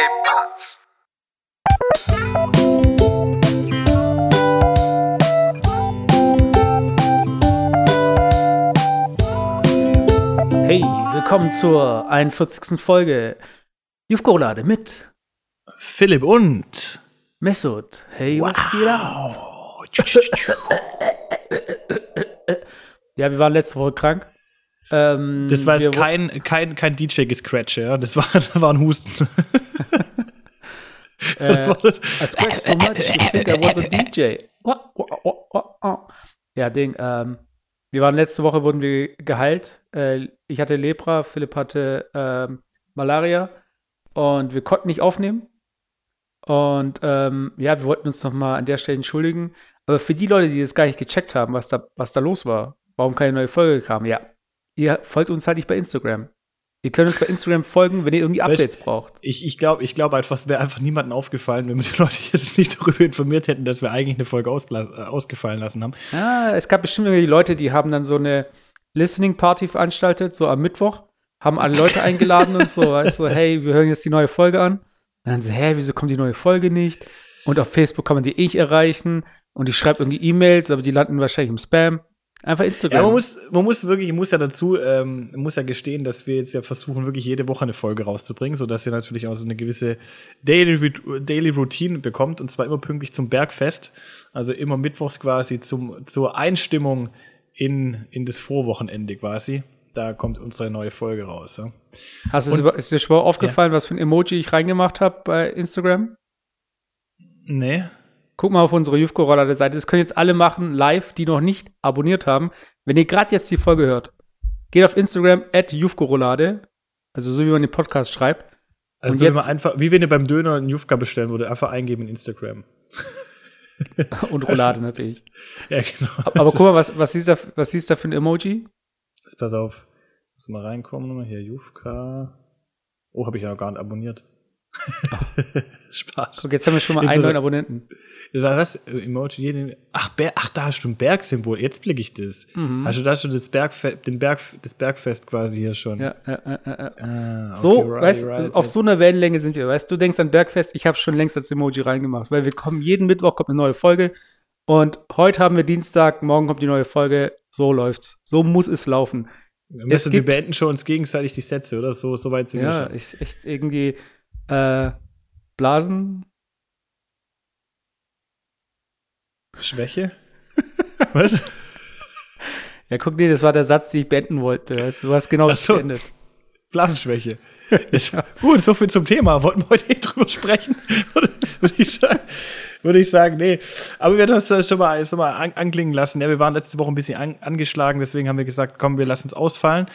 ¿Qué pasa? Hey, willkommen zur 41. Folge Jufkolade mit Philipp und Mesut. Hey, was geht ab? Ja, wir waren letzte Woche krank. Ähm, Das war jetzt kein, kein, kein DJ-Gescratch, ja. Das war, das war ein Husten. Äh, I scratched so much, you think I was a DJ. Wah, wah, wah. Ja, Ding. Ähm, wir waren letzte Woche, wurden wir geheilt. Äh, ich hatte Lepra, Philipp hatte ähm, Malaria und wir konnten nicht aufnehmen. Und ähm, ja, wir wollten uns nochmal an der Stelle entschuldigen. Aber für die Leute, die das gar nicht gecheckt haben, was da, was da los war, warum keine neue Folge kam, ja, ihr folgt uns halt nicht bei Instagram. Ihr könnt uns bei Instagram folgen, wenn ihr irgendwie Updates braucht. Ich, ich glaube ich glaub einfach, es wäre einfach niemandem aufgefallen, wenn wir die Leute jetzt nicht darüber informiert hätten, dass wir eigentlich eine Folge äh, ausgefallen lassen haben. Ja, es gab bestimmt irgendwie Leute, die haben dann so eine Listening Party veranstaltet, so am Mittwoch, haben alle Leute eingeladen und so, weißt du, hey, wir hören jetzt die neue Folge an. Und dann so, hä, wieso kommt die neue Folge nicht? Und auf Facebook kann man die eh nicht erreichen und die schreibt irgendwie E-Mails, aber die landen wahrscheinlich im Spam. Einfach Instagram. Ja, man muss, man muss wirklich, ich muss ja dazu, ähm, muss ja gestehen, dass wir jetzt ja versuchen, wirklich jede Woche eine Folge rauszubringen, sodass ihr natürlich auch so eine gewisse Daily, Daily Routine bekommt und zwar immer pünktlich zum Bergfest. Also immer mittwochs quasi zum, zur Einstimmung in, in das Vorwochenende quasi. Da kommt unsere neue Folge raus. Ja. Hast du es und- über- ist dir schon mal aufgefallen, was für ein Emoji ich reingemacht habe bei Instagram? Nee. Guck mal auf unsere Jufko-Roller-Seite. Das können jetzt alle machen, live, die noch nicht abonniert haben. Wenn ihr gerade jetzt die Folge hört, geht auf Instagram at Jufko-Rollade, also so wie man den Podcast schreibt. Also Und wie, man einfach, wie wenn ihr beim Döner einen Jufka bestellen würde, einfach eingeben in Instagram. Und Roulade natürlich. Ja, genau. Aber, aber guck mal, was, was, siehst du da, was siehst da für ein Emoji? Jetzt pass auf. Muss mal reinkommen. Hier, Jufka. Oh, habe ich ja noch gar nicht abonniert. Spaß. Guck, jetzt haben wir schon mal einen neuen Abonnenten. Das das Äh, Emoji. jeden- Ach, Ber ach, da hast du ein Bergsymbol. Jetzt blicke ich das. Mhm. Hast du da schon das, Bergfe den Berg das Bergfest quasi hier schon? Ja, äh, äh, äh. Ah, okay, So, right, weißt right, auf so einer Wellenlänge sind wir. Weißt du, denkst an Bergfest, ich habe schon längst als Emoji reingemacht, weil wir kommen, jeden Mittwoch kommt eine neue Folge. Und heute haben wir Dienstag, morgen kommt die neue Folge. So läuft's. So muss es laufen. Wir, müssen, wir gibt- beenden schon uns gegenseitig die Sätze, oder? So, so weit sind wir Ja, schon. ich echt irgendwie äh, Blasen. Schwäche? Was? Ja, guck dir, das war der Satz, den ich beenden wollte. Du, hast genau das so. beendet. Blasenschwäche. Jetzt, Gut, so viel zum Thema. Wollten wir heute nicht drüber sprechen? Würde ich sagen. Würde ich sagen, nee. Aber wir haben das schon mal, schon mal an, anklingen lassen. Ja, wir waren letzte Woche ein bisschen an, angeschlagen, deswegen haben wir gesagt, komm, wir lassen es ausfallen.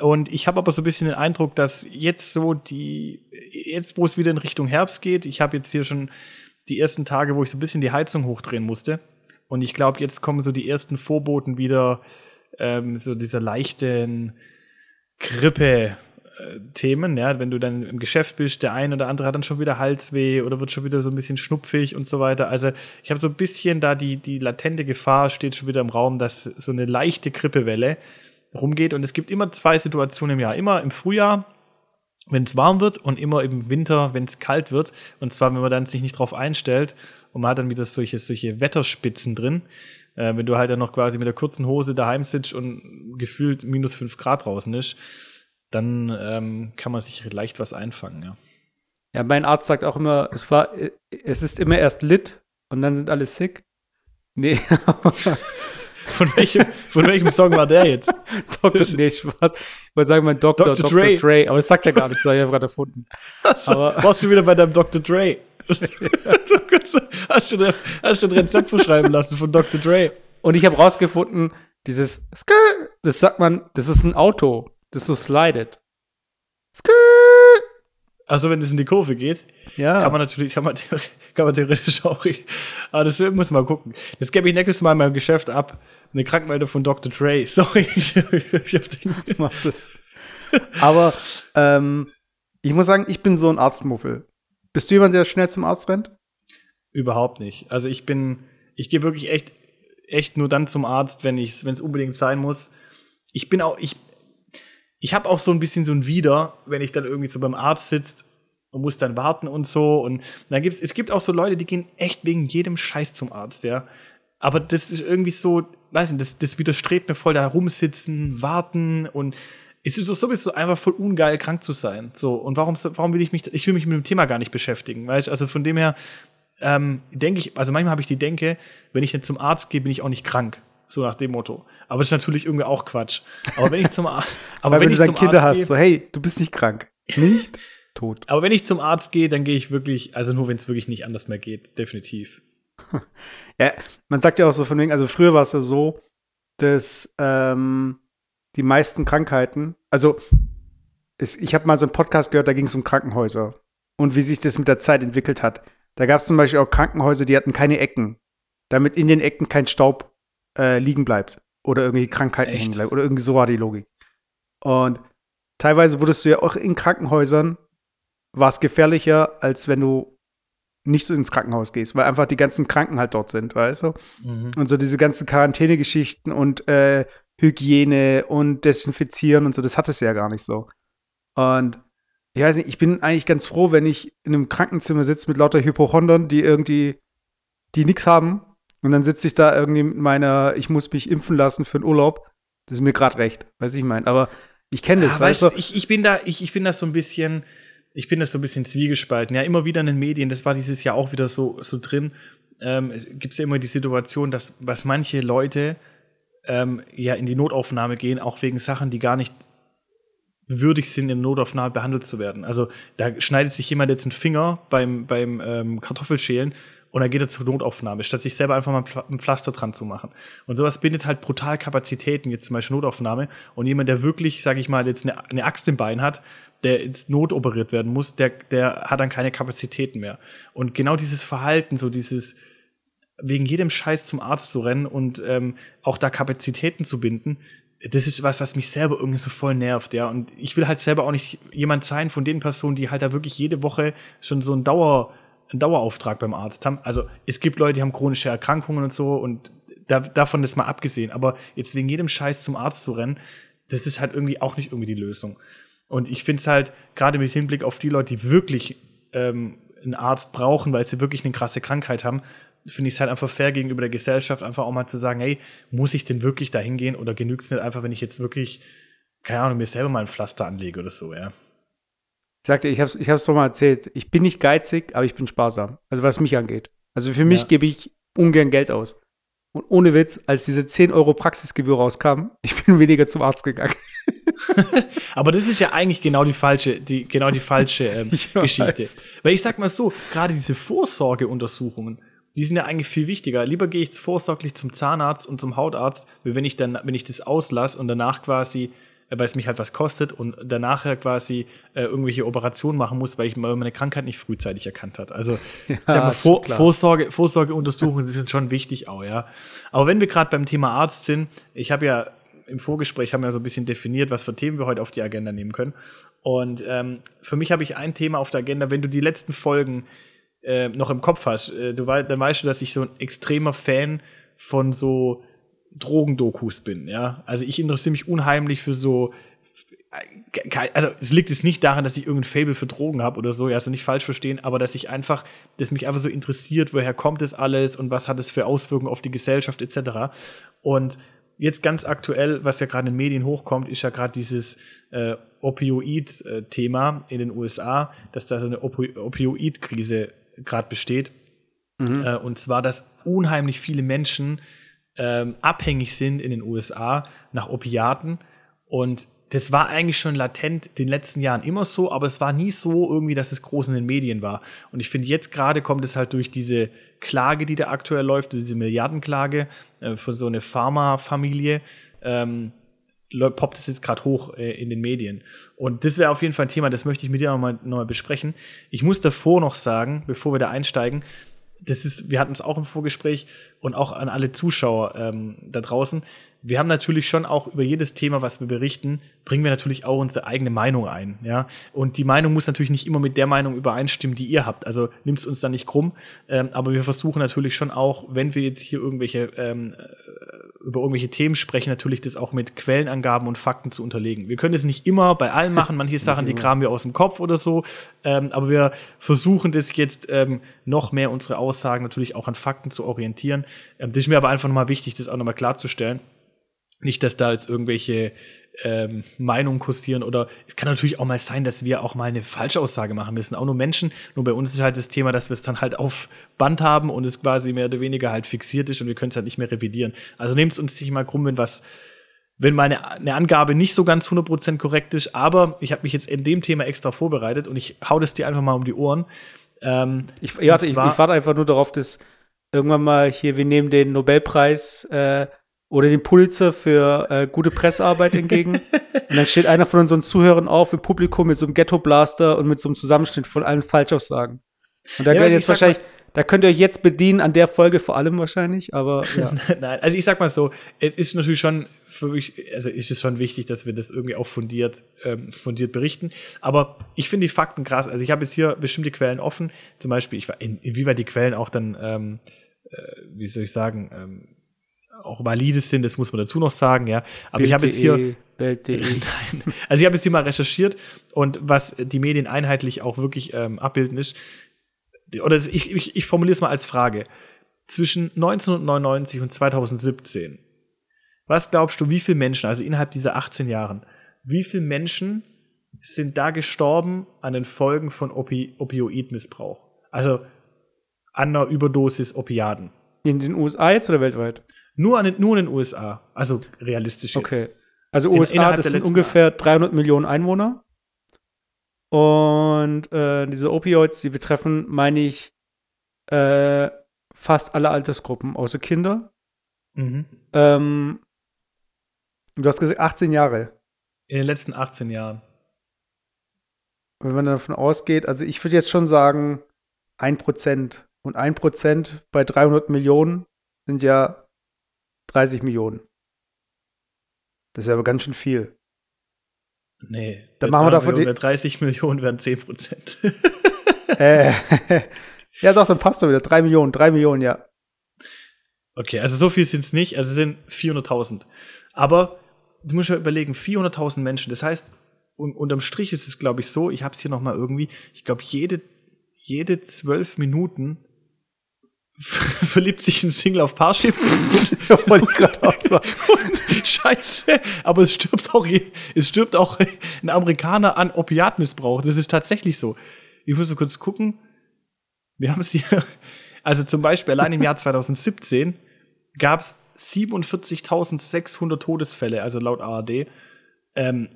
Und ich habe aber so ein bisschen den Eindruck, dass jetzt so die, jetzt wo es wieder in Richtung Herbst geht, ich habe jetzt hier schon die ersten Tage, wo ich so ein bisschen die Heizung hochdrehen musste. Und ich glaube, jetzt kommen so die ersten Vorboten wieder, ähm, so dieser leichten Grippe. äh, Themen, ja, wenn du dann im Geschäft bist, der eine oder andere hat dann schon wieder Halsweh oder wird schon wieder so ein bisschen schnupfig und so weiter. Also ich habe so ein bisschen da die, die latente Gefahr steht schon wieder im Raum, dass so eine leichte Grippewelle rumgeht. Und es gibt immer zwei Situationen im Jahr. Immer im Frühjahr, wenn es warm wird und immer im Winter, wenn es kalt wird. Und zwar, wenn man dann sich nicht drauf einstellt und man hat dann wieder solche, solche Wetterspitzen drin. Äh, wenn du halt dann noch quasi mit der kurzen Hose daheim sitzt und gefühlt minus fünf Grad draußen ist, dann ähm, kann man sich leicht was einfangen, ja. Ja, mein Arzt sagt auch immer, es war, äh, es ist immer erst lit und dann sind alle sick. Nee, Von welchem, von welchem Song war der jetzt? Dr. Nee, Spaß. Ich wollte sagen, mein Doktor, Dr. Dr. Dre. Dre. Aber das sagt er gar nicht, das habe ich ja gerade erfunden. Aber- Warst du wieder bei deinem Dr. Dre? hast, du, hast du ein Rezept verschreiben lassen von Dr. Dre? Und ich habe rausgefunden, dieses Skr, das sagt man, das ist ein Auto, das so slidet. Skr. Also wenn es in die Kurve geht, Ja. kann man natürlich, kann man, kann man theoretisch auch. Aber das muss man gucken. Das gebe ich nächstes Mal in meinem Geschäft ab. Eine Krankmeldung von Dr. Dre. Sorry, ich, hab den. macht das. Aber ähm, ich muss sagen, ich bin so ein Arztmuffel. Bist du jemand, der schnell zum Arzt rennt? Überhaupt nicht. Also ich bin, ich gehe wirklich echt, echt nur dann zum Arzt, wenn es unbedingt sein muss. Ich bin auch, ich, ich habe auch so ein bisschen so ein Wider, wenn ich dann irgendwie so beim Arzt sitzt und muss dann warten und so. Und dann gibt's, es gibt auch so Leute, die gehen echt wegen jedem Scheiß zum Arzt, ja. Aber das ist irgendwie so, weiß nicht, das, das widerstrebt mir voll, da rumsitzen, warten und es ist sowieso einfach voll ungeil, krank zu sein. So, und warum, warum will ich mich, ich will mich mit dem Thema gar nicht beschäftigen, weißt Also von dem her, ähm, denke ich, also manchmal habe ich die Denke, wenn ich dann zum Arzt gehe, bin ich auch nicht krank. So nach dem Motto. Aber das ist natürlich irgendwie auch Quatsch. Aber wenn ich zum Arzt, aber wenn, wenn du dann Kinder Arzt hast, so hey, du bist nicht krank. Nicht tot. Aber wenn ich zum Arzt gehe, dann gehe ich wirklich, also nur wenn es wirklich nicht anders mehr geht, definitiv. Ja, man sagt ja auch so von wegen, also früher war es ja so, dass ähm, die meisten Krankheiten, also es, ich habe mal so einen Podcast gehört, da ging es um Krankenhäuser und wie sich das mit der Zeit entwickelt hat. Da gab es zum Beispiel auch Krankenhäuser, die hatten keine Ecken, damit in den Ecken kein Staub äh, liegen bleibt oder irgendwie Krankheiten Echt? hängen bleiben oder irgendwie so war die Logik. Und teilweise wurdest du ja auch in Krankenhäusern war es gefährlicher, als wenn du nicht so ins Krankenhaus gehst, weil einfach die ganzen Kranken halt dort sind, weißt du? Mhm. Und so diese ganzen Quarantänegeschichten und äh, Hygiene und Desinfizieren und so, das hat es ja gar nicht so. Und ich weiß nicht, ich bin eigentlich ganz froh, wenn ich in einem Krankenzimmer sitze mit lauter Hypochondern, die irgendwie, die nichts haben. Und dann sitze ich da irgendwie mit meiner, ich muss mich impfen lassen für den Urlaub. Das ist mir gerade recht, weiß ich mein. Aber ich kenne das. Ja, weißt du, ich, ich bin da, ich, ich bin da so ein bisschen, ich bin das so ein bisschen zwiegespalten. Ja, immer wieder in den Medien, das war dieses Jahr auch wieder so, so drin, ähm, gibt es ja immer die Situation, dass was manche Leute ähm, ja in die Notaufnahme gehen, auch wegen Sachen, die gar nicht würdig sind, in Notaufnahme behandelt zu werden. Also da schneidet sich jemand jetzt einen Finger beim, beim ähm, Kartoffelschälen und dann geht er zur Notaufnahme, statt sich selber einfach mal ein Pflaster dran zu machen. Und sowas bindet halt brutal Kapazitäten, jetzt zum Beispiel Notaufnahme. Und jemand, der wirklich, sage ich mal, jetzt eine, eine Axt im Bein hat, der ins Not operiert werden muss, der, der hat dann keine Kapazitäten mehr. Und genau dieses Verhalten, so dieses wegen jedem Scheiß zum Arzt zu rennen und ähm, auch da Kapazitäten zu binden, das ist was, was mich selber irgendwie so voll nervt, ja. Und ich will halt selber auch nicht jemand sein von den Personen, die halt da wirklich jede Woche schon so einen Dauer, einen Dauerauftrag beim Arzt haben. Also es gibt Leute, die haben chronische Erkrankungen und so und da, davon ist mal abgesehen. Aber jetzt wegen jedem Scheiß zum Arzt zu rennen, das ist halt irgendwie auch nicht irgendwie die Lösung. Und ich finde es halt, gerade mit Hinblick auf die Leute, die wirklich ähm, einen Arzt brauchen, weil sie wirklich eine krasse Krankheit haben, finde ich es halt einfach fair gegenüber der Gesellschaft, einfach auch mal zu sagen, hey, muss ich denn wirklich da hingehen oder genügt es nicht einfach, wenn ich jetzt wirklich, keine Ahnung, mir selber mal ein Pflaster anlege oder so, ja. Ich sagte, ich habe es ich hab's doch mal erzählt, ich bin nicht geizig, aber ich bin sparsam. Also was mich angeht. Also für mich ja. gebe ich ungern Geld aus. Und ohne Witz, als diese 10 Euro Praxisgebühr rauskam, ich bin weniger zum Arzt gegangen. Aber das ist ja eigentlich genau die falsche, die, genau die falsche ähm, Geschichte. Weil ich sag mal so, gerade diese Vorsorgeuntersuchungen, die sind ja eigentlich viel wichtiger. Lieber gehe ich vorsorglich zum Zahnarzt und zum Hautarzt, wie wenn ich dann, wenn ich das auslasse und danach quasi, äh, weil es mich halt was kostet und danach quasi äh, irgendwelche Operationen machen muss, weil ich meine Krankheit nicht frühzeitig erkannt hat. Also ja, mal, Vor Vorsorge, Vorsorgeuntersuchungen die sind schon wichtig auch, ja. Aber wenn wir gerade beim Thema Arzt sind, ich habe ja im Vorgespräch haben wir so ein bisschen definiert, was für Themen wir heute auf die Agenda nehmen können. Und ähm, für mich habe ich ein Thema auf der Agenda, wenn du die letzten Folgen äh, noch im Kopf hast, äh, du weißt, dann weißt du, dass ich so ein extremer Fan von so Drogendokus bin, ja. Also ich interessiere mich unheimlich für so äh, also es liegt jetzt nicht daran, dass ich irgendein Fable für Drogen habe oder so, ja, also nicht falsch verstehen, aber dass ich einfach, dass mich einfach so interessiert, woher kommt das alles und was hat es für Auswirkungen auf die Gesellschaft etc. Und jetzt ganz aktuell, was ja gerade in den Medien hochkommt, ist ja gerade dieses äh, Opioid-Thema in den USA, dass da so eine Opi Opioid-Krise gerade besteht. Mhm. Äh, und zwar, dass unheimlich viele Menschen ähm, abhängig sind in den USA nach Opiaten. Und das war eigentlich schon latent in den letzten Jahren immer so, aber es war nie so irgendwie, dass es groß in den Medien war. Und ich finde, jetzt gerade kommt es halt durch diese Klage, die da aktuell läuft, diese Milliardenklage äh, von so einer Pharmafamilie, ähm, poppt es jetzt gerade hoch äh, in den Medien. Und das wäre auf jeden Fall ein Thema, das möchte ich mit dir nochmal noch mal besprechen. Ich muss davor noch sagen, bevor wir da einsteigen, das ist, wir hatten es auch im Vorgespräch und auch an alle Zuschauer ähm, da draußen. Wir haben natürlich schon auch über jedes Thema, was wir berichten, bringen wir natürlich auch unsere eigene Meinung ein, ja. Und die Meinung muss natürlich nicht immer mit der Meinung übereinstimmen, die ihr habt. Also nimmt es uns da nicht krumm. Ähm, aber wir versuchen natürlich schon auch, wenn wir jetzt hier irgendwelche ähm, über irgendwelche Themen sprechen, natürlich das auch mit Quellenangaben und Fakten zu unterlegen. Wir können es nicht immer bei allen machen, manche Sachen, die kramen wir aus dem Kopf oder so, ähm, aber wir versuchen das jetzt ähm, noch mehr unsere Aussagen natürlich auch an Fakten zu orientieren. Ähm, das ist mir aber einfach nochmal wichtig, das auch nochmal klarzustellen. Nicht, dass da jetzt irgendwelche ähm, Meinungen kursieren oder es kann natürlich auch mal sein, dass wir auch mal eine Falschaussage machen. Wir sind auch nur Menschen. Nur bei uns ist halt das Thema, dass wir es dann halt auf Band haben und es quasi mehr oder weniger halt fixiert ist und wir können es halt nicht mehr revidieren. Also nehmt es uns nicht mal krumm, wenn was wenn meine eine Angabe nicht so ganz 100% korrekt ist, aber ich habe mich jetzt in dem Thema extra vorbereitet und ich hau das dir einfach mal um die Ohren. Ähm, ich, ja, ich, ich warte einfach nur darauf, dass irgendwann mal hier, wir nehmen den Nobelpreis äh, oder den Pulitzer für äh, gute Pressearbeit entgegen. und dann steht einer von unseren Zuhörern auf im Publikum mit so einem Ghetto-Blaster und mit so einem Zusammenschnitt von allen Falschaussagen. Und da ja, könnt jetzt wahrscheinlich, da könnt ihr euch jetzt bedienen an der Folge vor allem wahrscheinlich, aber ja. Nein, also ich sag mal so, es ist natürlich schon für mich, also ist es schon wichtig, dass wir das irgendwie auch fundiert, ähm, fundiert berichten. Aber ich finde die Fakten krass. Also ich habe jetzt hier bestimmte Quellen offen. Zum Beispiel, ich war in, inwieweit die Quellen auch dann, ähm, äh, wie soll ich sagen, ähm, auch valides sind, das muss man dazu noch sagen, ja. Aber Bild. ich habe jetzt hier. Welt.de. Nein. Also ich habe jetzt hier mal recherchiert und was die Medien einheitlich auch wirklich ähm, abbilden ist, oder ich, ich, ich formuliere es mal als Frage. Zwischen 1999 und 2017, was glaubst du, wie viele Menschen, also innerhalb dieser 18 Jahren, wie viele Menschen sind da gestorben an den Folgen von Opi Opioidmissbrauch? Also an einer Überdosis Opiaten. In den USA jetzt oder weltweit? Nur, an, nur in den USA. Also realistisch jetzt. Okay. Also USA, in, das sind ungefähr 300 Millionen Einwohner. Und äh, diese Opioids, die betreffen, meine ich, äh, fast alle Altersgruppen, außer Kinder. Mhm. Ähm, du hast gesagt 18 Jahre. In den letzten 18 Jahren. Wenn man davon ausgeht, also ich würde jetzt schon sagen, 1%. Und 1% bei 300 Millionen sind ja 30 Millionen. Das wäre aber ganz schön viel. Nee. Dann machen wir davon Millionen, 30 Millionen wären 10 Prozent. äh, ja, doch, dann passt doch wieder. 3 Millionen, 3 Millionen, ja. Okay, also so viel sind es nicht. Also es sind 400.000. Aber du musst ja überlegen, 400.000 Menschen. Das heißt, un unterm Strich ist es, glaube ich, so, ich habe es hier noch mal irgendwie, ich glaube, jede, jede zwölf Minuten verliebt sich ein Single auf Parship. Wollte ich gerade auch sagen. Scheiße, aber es stirbt auch, es stirbt auch ein Amerikaner an Opiatmissbrauch. Das ist tatsächlich so. Ich muss nur kurz gucken. Wir haben es hier, also zum Beispiel allein im Jahr 2017 gab es 47.600 Todesfälle, also laut ARD. Ähm,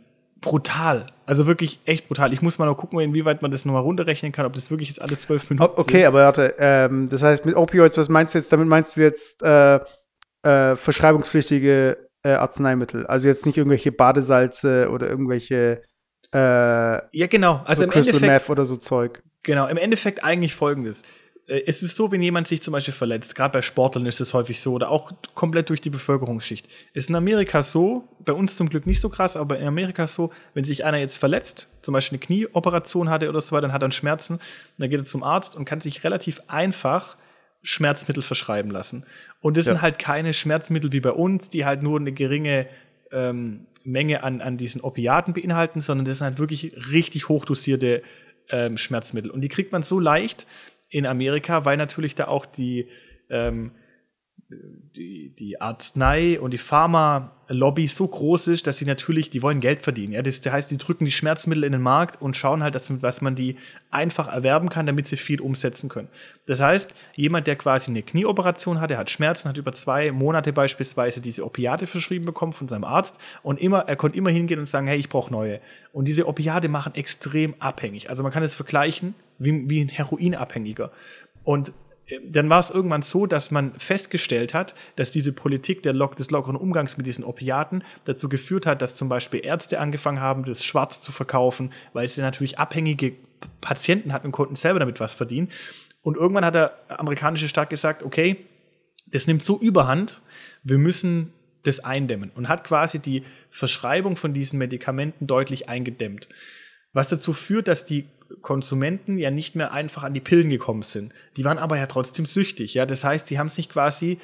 brutal. Also wirklich echt brutal. Ich muss mal noch gucken, inwieweit man das nochmal runterrechnen kann, ob das wirklich jetzt alle zwölf Minuten okay, sind. aber warte, ähm, das heißt mit Opioids, was meinst du jetzt? Damit meinst du jetzt äh, äh, verschreibungspflichtige äh, Arzneimittel? Also jetzt nicht irgendwelche Badesalze oder irgendwelche äh, Ja, genau. Also so im Crystal Endeffekt, Meth oder so Zeug. Genau, im Endeffekt eigentlich folgendes. Äh, es ist so, wenn jemand sich zum Beispiel verletzt, gerade bei Sportlern ist es häufig so, oder auch komplett durch die Bevölkerungsschicht. Ist in Amerika so, bei uns zum Glück nicht so krass, aber in Amerika so, wenn sich einer jetzt verletzt, zum Beispiel eine Knieoperation hatte oder so weiter, dann hat er Schmerzen, dann geht er zum Arzt und kann sich relativ einfach Schmerzmittel verschreiben lassen. Und das ja. sind halt keine Schmerzmittel wie bei uns, die halt nur eine geringe ähm, Menge an, an diesen Opiaten beinhalten, sondern das sind halt wirklich richtig hochdosierte ähm, Schmerzmittel. Und die kriegt man so leicht, in Amerika, weil natürlich da auch die, ähm, die, die Arznei- und die Pharma-Lobby so groß ist, dass sie natürlich, die wollen Geld verdienen. Ja? Das, heißt, die drücken die Schmerzmittel in den Markt und schauen halt, dass, dass man die einfach erwerben kann, damit sie viel umsetzen können. Das heißt, jemand, der quasi eine Knieoperation hat, der hat Schmerzen, hat über zwei Monate beispielsweise diese Opiate verschrieben bekommen von seinem Arzt und immer, er konnte immer hingehen und sagen, hey, ich brauche neue. Und diese Opiate machen extrem abhängig. Also man kann es vergleichen wie, wie ein Heroinabhängiger. Und äh, dann war es irgendwann so, dass man festgestellt hat, dass diese Politik Lock des lockeren Umgangs mit diesen Opiaten dazu geführt hat, dass zum Beispiel Ärzte angefangen haben, das schwarz zu verkaufen, weil sie natürlich abhängige Patienten hatten und konnten selber damit was verdienen. Und irgendwann hat der amerikanische Staat gesagt, okay, das nimmt so überhand, wir müssen das eindämmen und hat quasi die Verschreibung von diesen Medikamenten deutlich eingedämmt. Was dazu führt, dass die Konsumenten ja nicht mehr einfach an die Pillen gekommen sind. Die waren aber ja trotzdem süchtig. Ja, das heißt, sie haben sich quasi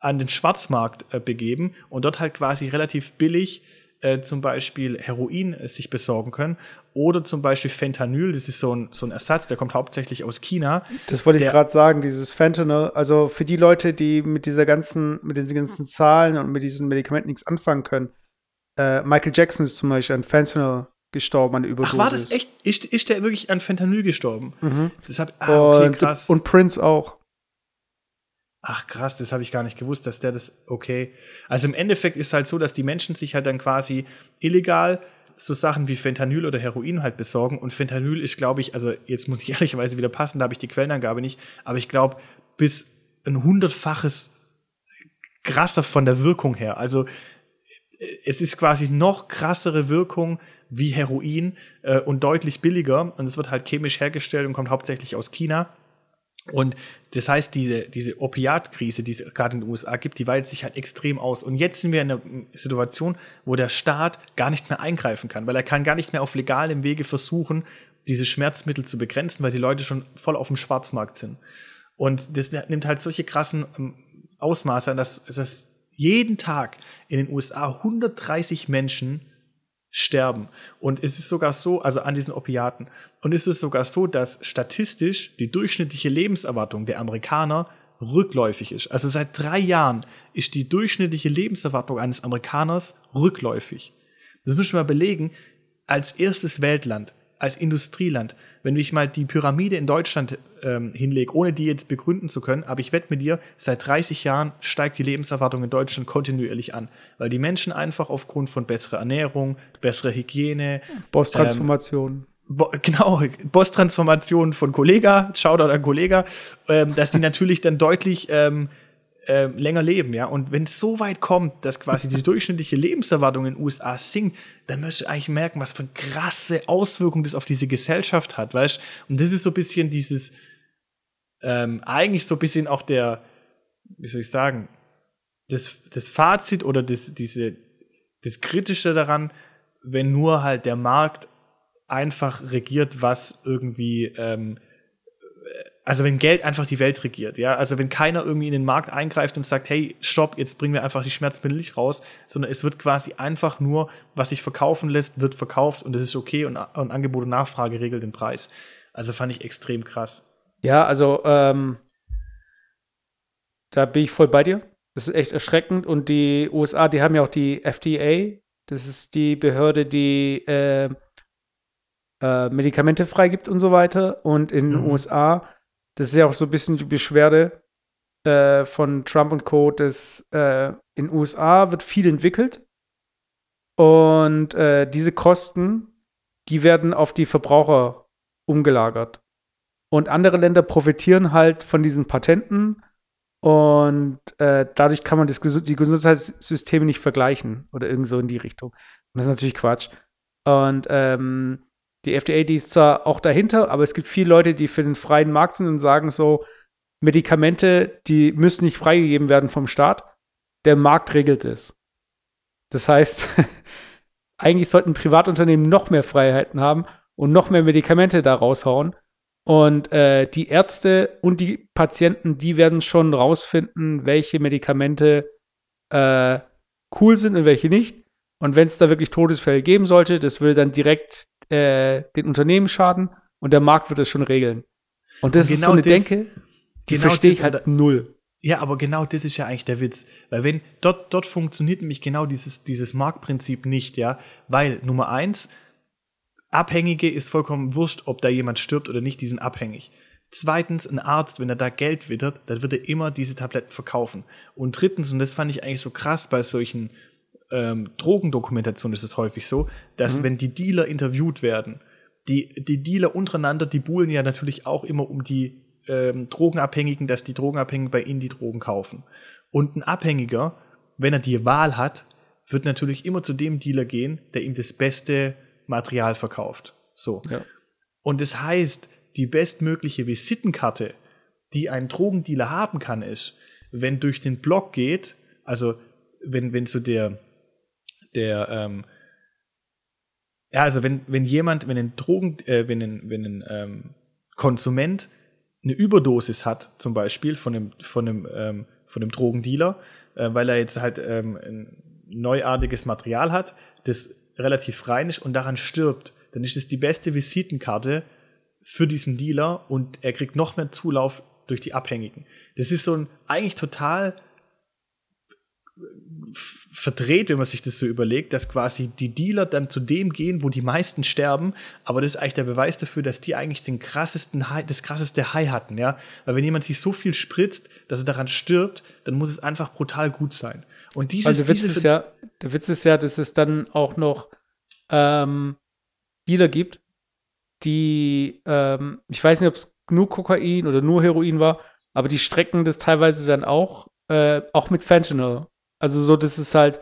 an den Schwarzmarkt äh, begeben und dort halt quasi relativ billig äh, zum Beispiel Heroin äh, sich besorgen können. Oder zum Beispiel Fentanyl, das ist so ein, so ein Ersatz, der kommt hauptsächlich aus China. Das wollte ich gerade sagen, dieses Fentanyl. Also für die Leute, die mit dieser ganzen, mit diesen ganzen Zahlen und mit diesen Medikamenten nichts anfangen können. Äh, Michael Jackson ist zum Beispiel an Fentanyl gestorben, an Überdosis. Ach, war das echt? Ist, ist der wirklich an Fentanyl gestorben? Mhm. Das hab, ah, okay, und, krass. Und Prince auch. Ach krass, das habe ich gar nicht gewusst, dass der das, okay. Also im Endeffekt ist es halt so, dass die Menschen sich halt dann quasi illegal so Sachen wie Fentanyl oder Heroin halt besorgen. Und Fentanyl ist, glaube ich, also jetzt muss ich ehrlicherweise wieder passen, da habe ich die Quellenangabe nicht, aber ich glaube, bis ein hundertfaches krasser von der Wirkung her. Also es ist quasi noch krassere Wirkung wie Heroin äh, und deutlich billiger. Und es wird halt chemisch hergestellt und kommt hauptsächlich aus China. Und das heißt, diese, diese Opiatkrise, die es gerade in den USA gibt, die weitet sich halt extrem aus. Und jetzt sind wir in einer Situation, wo der Staat gar nicht mehr eingreifen kann, weil er kann gar nicht mehr auf legalem Wege versuchen, diese Schmerzmittel zu begrenzen, weil die Leute schon voll auf dem Schwarzmarkt sind. Und das nimmt halt solche krassen ähm, Ausmaße an, dass, dass jeden Tag in den USA 130 Menschen sterben. Und es ist sogar so, also an diesen Opiaten. Und es ist sogar so, dass statistisch die durchschnittliche Lebenserwartung der Amerikaner rückläufig ist. Also seit drei Jahren ist die durchschnittliche Lebenserwartung eines Amerikaners rückläufig. Das müssen wir mal belegen. Als erstes Weltland als Industrieland, wenn ich mal die Pyramide in Deutschland ähm, hinlege, ohne die jetzt begründen zu können, aber ich wette mit dir, seit 30 Jahren steigt die Lebenserwartung in Deutschland kontinuierlich an, weil die Menschen einfach aufgrund von besserer Ernährung, besserer Hygiene, Boss-Transformation. Ähm, Bo genau, Boss-Transformation von Kollega, Shoutout an Kollega, ähm, dass die natürlich dann deutlich ähm, äh, länger leben, ja. Und wenn es so weit kommt, dass quasi die durchschnittliche Lebenserwartung in den USA sinkt, dann müsst ihr eigentlich merken, was für eine krasse Auswirkung das auf diese Gesellschaft hat, weißt Und das ist so ein bisschen dieses, ähm, eigentlich so ein bisschen auch der, wie soll ich sagen, das, das Fazit oder das, diese, das Kritische daran, wenn nur halt der Markt einfach regiert, was irgendwie ähm, also wenn Geld einfach die Welt regiert, ja, also wenn keiner irgendwie in den Markt eingreift und sagt, hey, stopp, jetzt bringen wir einfach die Schmerzmittel nicht raus, sondern es wird quasi einfach nur, was sich verkaufen lässt, wird verkauft und es ist okay und, und Angebot und Nachfrage regelt den Preis. Also fand ich extrem krass. Ja, also ähm, da bin ich voll bei dir. Das ist echt erschreckend und die USA, die haben ja auch die FDA, das ist die Behörde, die äh, äh, Medikamente freigibt und so weiter. Und in den mhm. USA das ist ja auch so ein bisschen die Beschwerde äh, von Trump und Co., dass äh, in den USA wird viel entwickelt und äh, diese Kosten, die werden auf die Verbraucher umgelagert. Und andere Länder profitieren halt von diesen Patenten und äh, dadurch kann man das, die Gesundheitssysteme nicht vergleichen oder irgend so in die Richtung. Und das ist natürlich Quatsch. Und ähm, die FDA, die ist zwar auch dahinter, aber es gibt viele Leute, die für den freien Markt sind und sagen so, Medikamente, die müssen nicht freigegeben werden vom Staat. Der Markt regelt es. Das heißt, eigentlich sollten Privatunternehmen noch mehr Freiheiten haben und noch mehr Medikamente da raushauen. Und äh, die Ärzte und die Patienten, die werden schon rausfinden, welche Medikamente äh, cool sind und welche nicht. Und wenn es da wirklich Todesfälle geben sollte, das würde dann direkt äh, den Unternehmen schaden und der Markt wird es schon regeln. Und das und genau ist so eine das, Denke, die genau verstehe ich halt null. Ja, aber genau das ist ja eigentlich der Witz. Weil wenn, dort, dort funktioniert nämlich genau dieses, dieses Marktprinzip nicht, ja. Weil, Nummer eins, Abhängige ist vollkommen wurscht, ob da jemand stirbt oder nicht, die sind abhängig. Zweitens, ein Arzt, wenn er da Geld wittert, dann wird er immer diese Tabletten verkaufen. Und drittens, und das fand ich eigentlich so krass bei solchen ähm, Drogendokumentation ist es häufig so, dass mhm. wenn die Dealer interviewt werden, die, die Dealer untereinander, die buhlen ja natürlich auch immer um die ähm, Drogenabhängigen, dass die Drogenabhängigen bei ihnen die Drogen kaufen. Und ein Abhängiger, wenn er die Wahl hat, wird natürlich immer zu dem Dealer gehen, der ihm das beste Material verkauft. So. Ja. Und das heißt, die bestmögliche Visitenkarte, die ein Drogendealer haben kann, ist, wenn durch den Block geht, also wenn, wenn so der, der, ähm, ja, also wenn, wenn jemand, wenn ein Drogen, äh, wenn ein, wenn ein ähm, Konsument eine Überdosis hat, zum Beispiel von einem, von einem, ähm, von dem Drogendealer, äh, weil er jetzt halt ähm, ein neuartiges Material hat, das relativ rein ist und daran stirbt, dann ist es die beste Visitenkarte für diesen Dealer und er kriegt noch mehr Zulauf durch die Abhängigen. Das ist so ein eigentlich total verdreht, wenn man sich das so überlegt, dass quasi die Dealer dann zu dem gehen, wo die meisten sterben, aber das ist eigentlich der Beweis dafür, dass die eigentlich den krassesten High, das krasseste High hatten, ja. Weil wenn jemand sich so viel spritzt, dass er daran stirbt, dann muss es einfach brutal gut sein. Und dieses, also der Witz ist ja, der Witz ist ja, dass es dann auch noch ähm, Dealer gibt, die, ähm, ich weiß nicht, ob es nur Kokain oder nur Heroin war, aber die strecken das teilweise dann auch, äh, auch mit Fentanyl. Also so, das ist halt,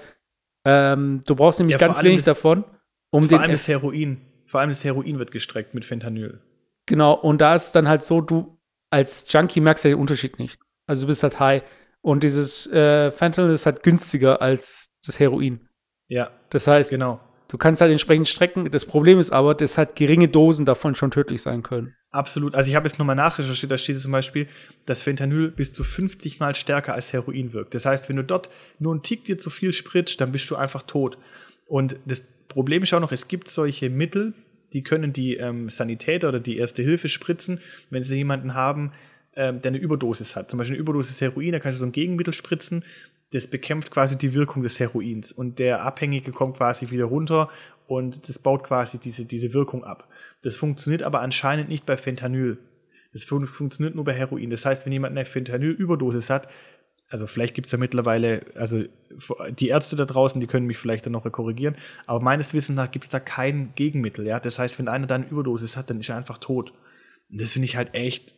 ähm, du brauchst nämlich ja, ganz wenig das, davon, um vor den. Vor allem das Heroin. Vor allem das Heroin wird gestreckt mit Fentanyl. Genau, und da ist dann halt so, du als Junkie merkst ja den Unterschied nicht. Also du bist halt high. Und dieses äh, Fentanyl ist halt günstiger als das Heroin. Ja. Das heißt, genau. Du kannst halt entsprechend strecken. Das Problem ist aber, dass halt geringe Dosen davon schon tödlich sein können. Absolut. Also ich habe jetzt nochmal nachrecherchiert, da steht zum Beispiel, dass Fentanyl bis zu 50 mal stärker als Heroin wirkt. Das heißt, wenn du dort nur einen Tick dir zu viel spritzt, dann bist du einfach tot. Und das Problem ist auch noch, es gibt solche Mittel, die können die ähm, Sanitäter oder die Erste Hilfe spritzen, wenn sie jemanden haben, ähm, der eine Überdosis hat. Zum Beispiel eine Überdosis Heroin, da kannst du so ein Gegenmittel spritzen das bekämpft quasi die Wirkung des Heroins und der Abhängige kommt quasi wieder runter und das baut quasi diese, diese Wirkung ab. Das funktioniert aber anscheinend nicht bei Fentanyl. Das fun funktioniert nur bei Heroin. Das heißt, wenn jemand eine Fentanyl-Überdosis hat, also vielleicht gibt es ja mittlerweile, also die Ärzte da draußen, die können mich vielleicht dann noch korrigieren, aber meines Wissens nach gibt es da kein Gegenmittel. Ja? Das heißt, wenn einer da eine Überdosis hat, dann ist er einfach tot. Und das finde ich halt echt,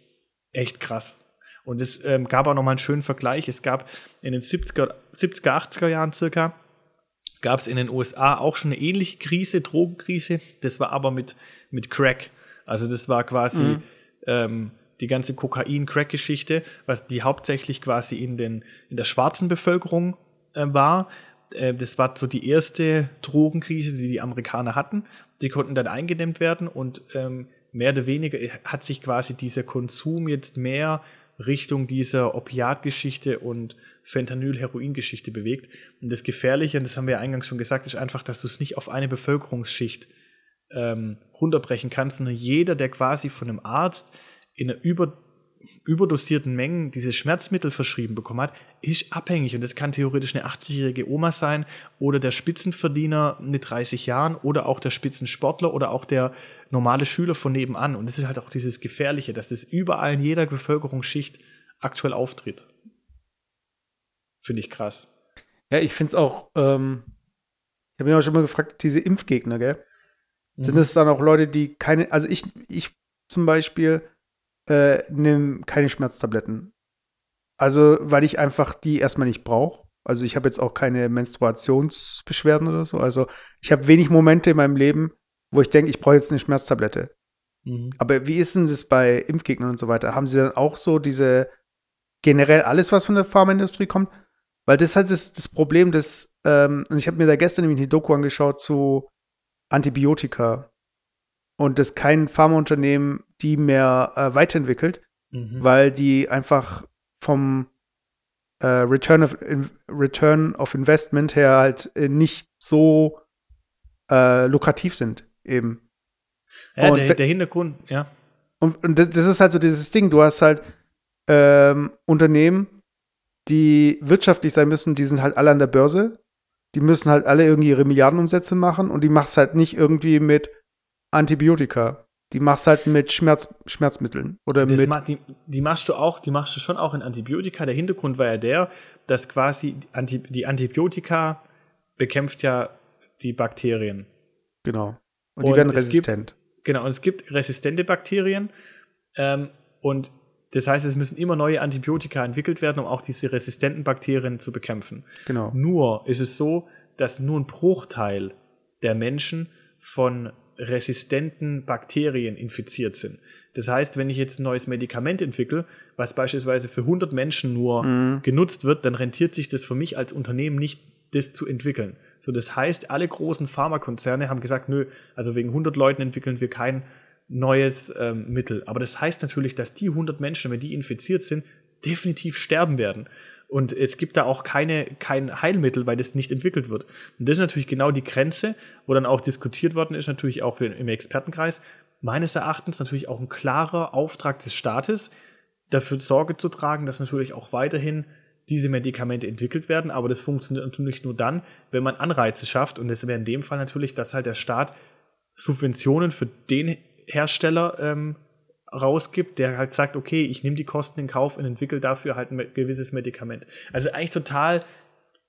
echt krass. Und es ähm, gab auch nochmal einen schönen Vergleich. Es gab in den 70er, 70er 80er Jahren circa, gab es in den USA auch schon eine ähnliche Krise, Drogenkrise. Das war aber mit, mit Crack. Also das war quasi mhm. ähm, die ganze Kokain-Crack-Geschichte, was die hauptsächlich quasi in, den, in der schwarzen Bevölkerung äh, war. Äh, das war so die erste Drogenkrise, die die Amerikaner hatten. Die konnten dann eingedämmt werden und ähm, mehr oder weniger hat sich quasi dieser Konsum jetzt mehr Richtung dieser Opiatgeschichte und Fentanyl-Heroin-Geschichte bewegt. Und das Gefährliche, und das haben wir ja eingangs schon gesagt, ist einfach, dass du es nicht auf eine Bevölkerungsschicht ähm, runterbrechen kannst, sondern jeder, der quasi von einem Arzt in einer über überdosierten Mengen diese Schmerzmittel verschrieben bekommen hat, ist abhängig. Und das kann theoretisch eine 80-jährige Oma sein oder der Spitzenverdiener mit 30 Jahren oder auch der Spitzensportler oder auch der normale Schüler von nebenan. Und das ist halt auch dieses Gefährliche, dass das überall in jeder Bevölkerungsschicht aktuell auftritt. Finde ich krass. Ja, ich finde es auch, ähm, ich habe mich auch schon mal gefragt, diese Impfgegner, gell? Sind mhm. es dann auch Leute, die keine, also ich, ich zum Beispiel, äh, nehme keine Schmerztabletten. Also, weil ich einfach die erstmal nicht brauche. Also, ich habe jetzt auch keine Menstruationsbeschwerden oder so. Also, ich habe wenig Momente in meinem Leben, wo ich denke, ich brauche jetzt eine Schmerztablette. Mhm. Aber wie ist denn das bei Impfgegnern und so weiter? Haben sie dann auch so diese generell alles, was von der Pharmaindustrie kommt? Weil das ist halt das, das Problem, dass, ähm, und ich habe mir da gestern nämlich eine Doku angeschaut zu Antibiotika und dass kein Pharmaunternehmen die mehr äh, weiterentwickelt, mhm. weil die einfach vom äh, Return, of, in, Return of Investment her halt äh, nicht so äh, lukrativ sind, eben. Ja, der, der, Hintergrund, ja. Und, und das, das, ist halt so dieses Ding, du hast halt ähm, Unternehmen, die wirtschaftlich sein müssen, die sind halt alle an der Börse. Die müssen halt alle irgendwie ihre Milliardenumsätze machen und die machst halt nicht irgendwie mit Antibiotika. Die machst halt mit Schmerz, Schmerzmitteln oder das mit. Ma die, die, machst du auch, die machst du schon auch in Antibiotika. Der Hintergrund war ja der, dass quasi Anti die Antibiotika bekämpft ja die Bakterien. Genau. Und die und werden resistent. Gibt, genau, und es gibt resistente Bakterien. Ähm, und das heißt, es müssen immer neue Antibiotika entwickelt werden, um auch diese resistenten Bakterien zu bekämpfen. Genau. Nur ist es so, dass nur ein Bruchteil der Menschen von resistenten Bakterien infiziert sind. Das heißt, wenn ich jetzt ein neues Medikament entwickle, was beispielsweise für 100 Menschen nur mhm. genutzt wird, dann rentiert sich das für mich als Unternehmen nicht, das zu entwickeln. So, das heißt, alle großen Pharmakonzerne haben gesagt, nö, also wegen 100 Leuten entwickeln wir kein neues ähm, Mittel. Aber das heißt natürlich, dass die 100 Menschen, wenn die infiziert sind, definitiv sterben werden. Und es gibt da auch keine, kein Heilmittel, weil das nicht entwickelt wird. Und das ist natürlich genau die Grenze, wo dann auch diskutiert worden ist, natürlich auch im Expertenkreis. Meines Erachtens natürlich auch ein klarer Auftrag des Staates, dafür Sorge zu tragen, dass natürlich auch weiterhin diese Medikamente entwickelt werden. Aber das funktioniert natürlich nur dann, wenn man Anreize schafft. Und das wäre in dem Fall natürlich, dass halt der Staat Subventionen für den Hersteller ähm, rausgibt, der halt sagt, okay, ich nehme die Kosten in Kauf und entwickle dafür halt ein gewisses Medikament. Also eigentlich total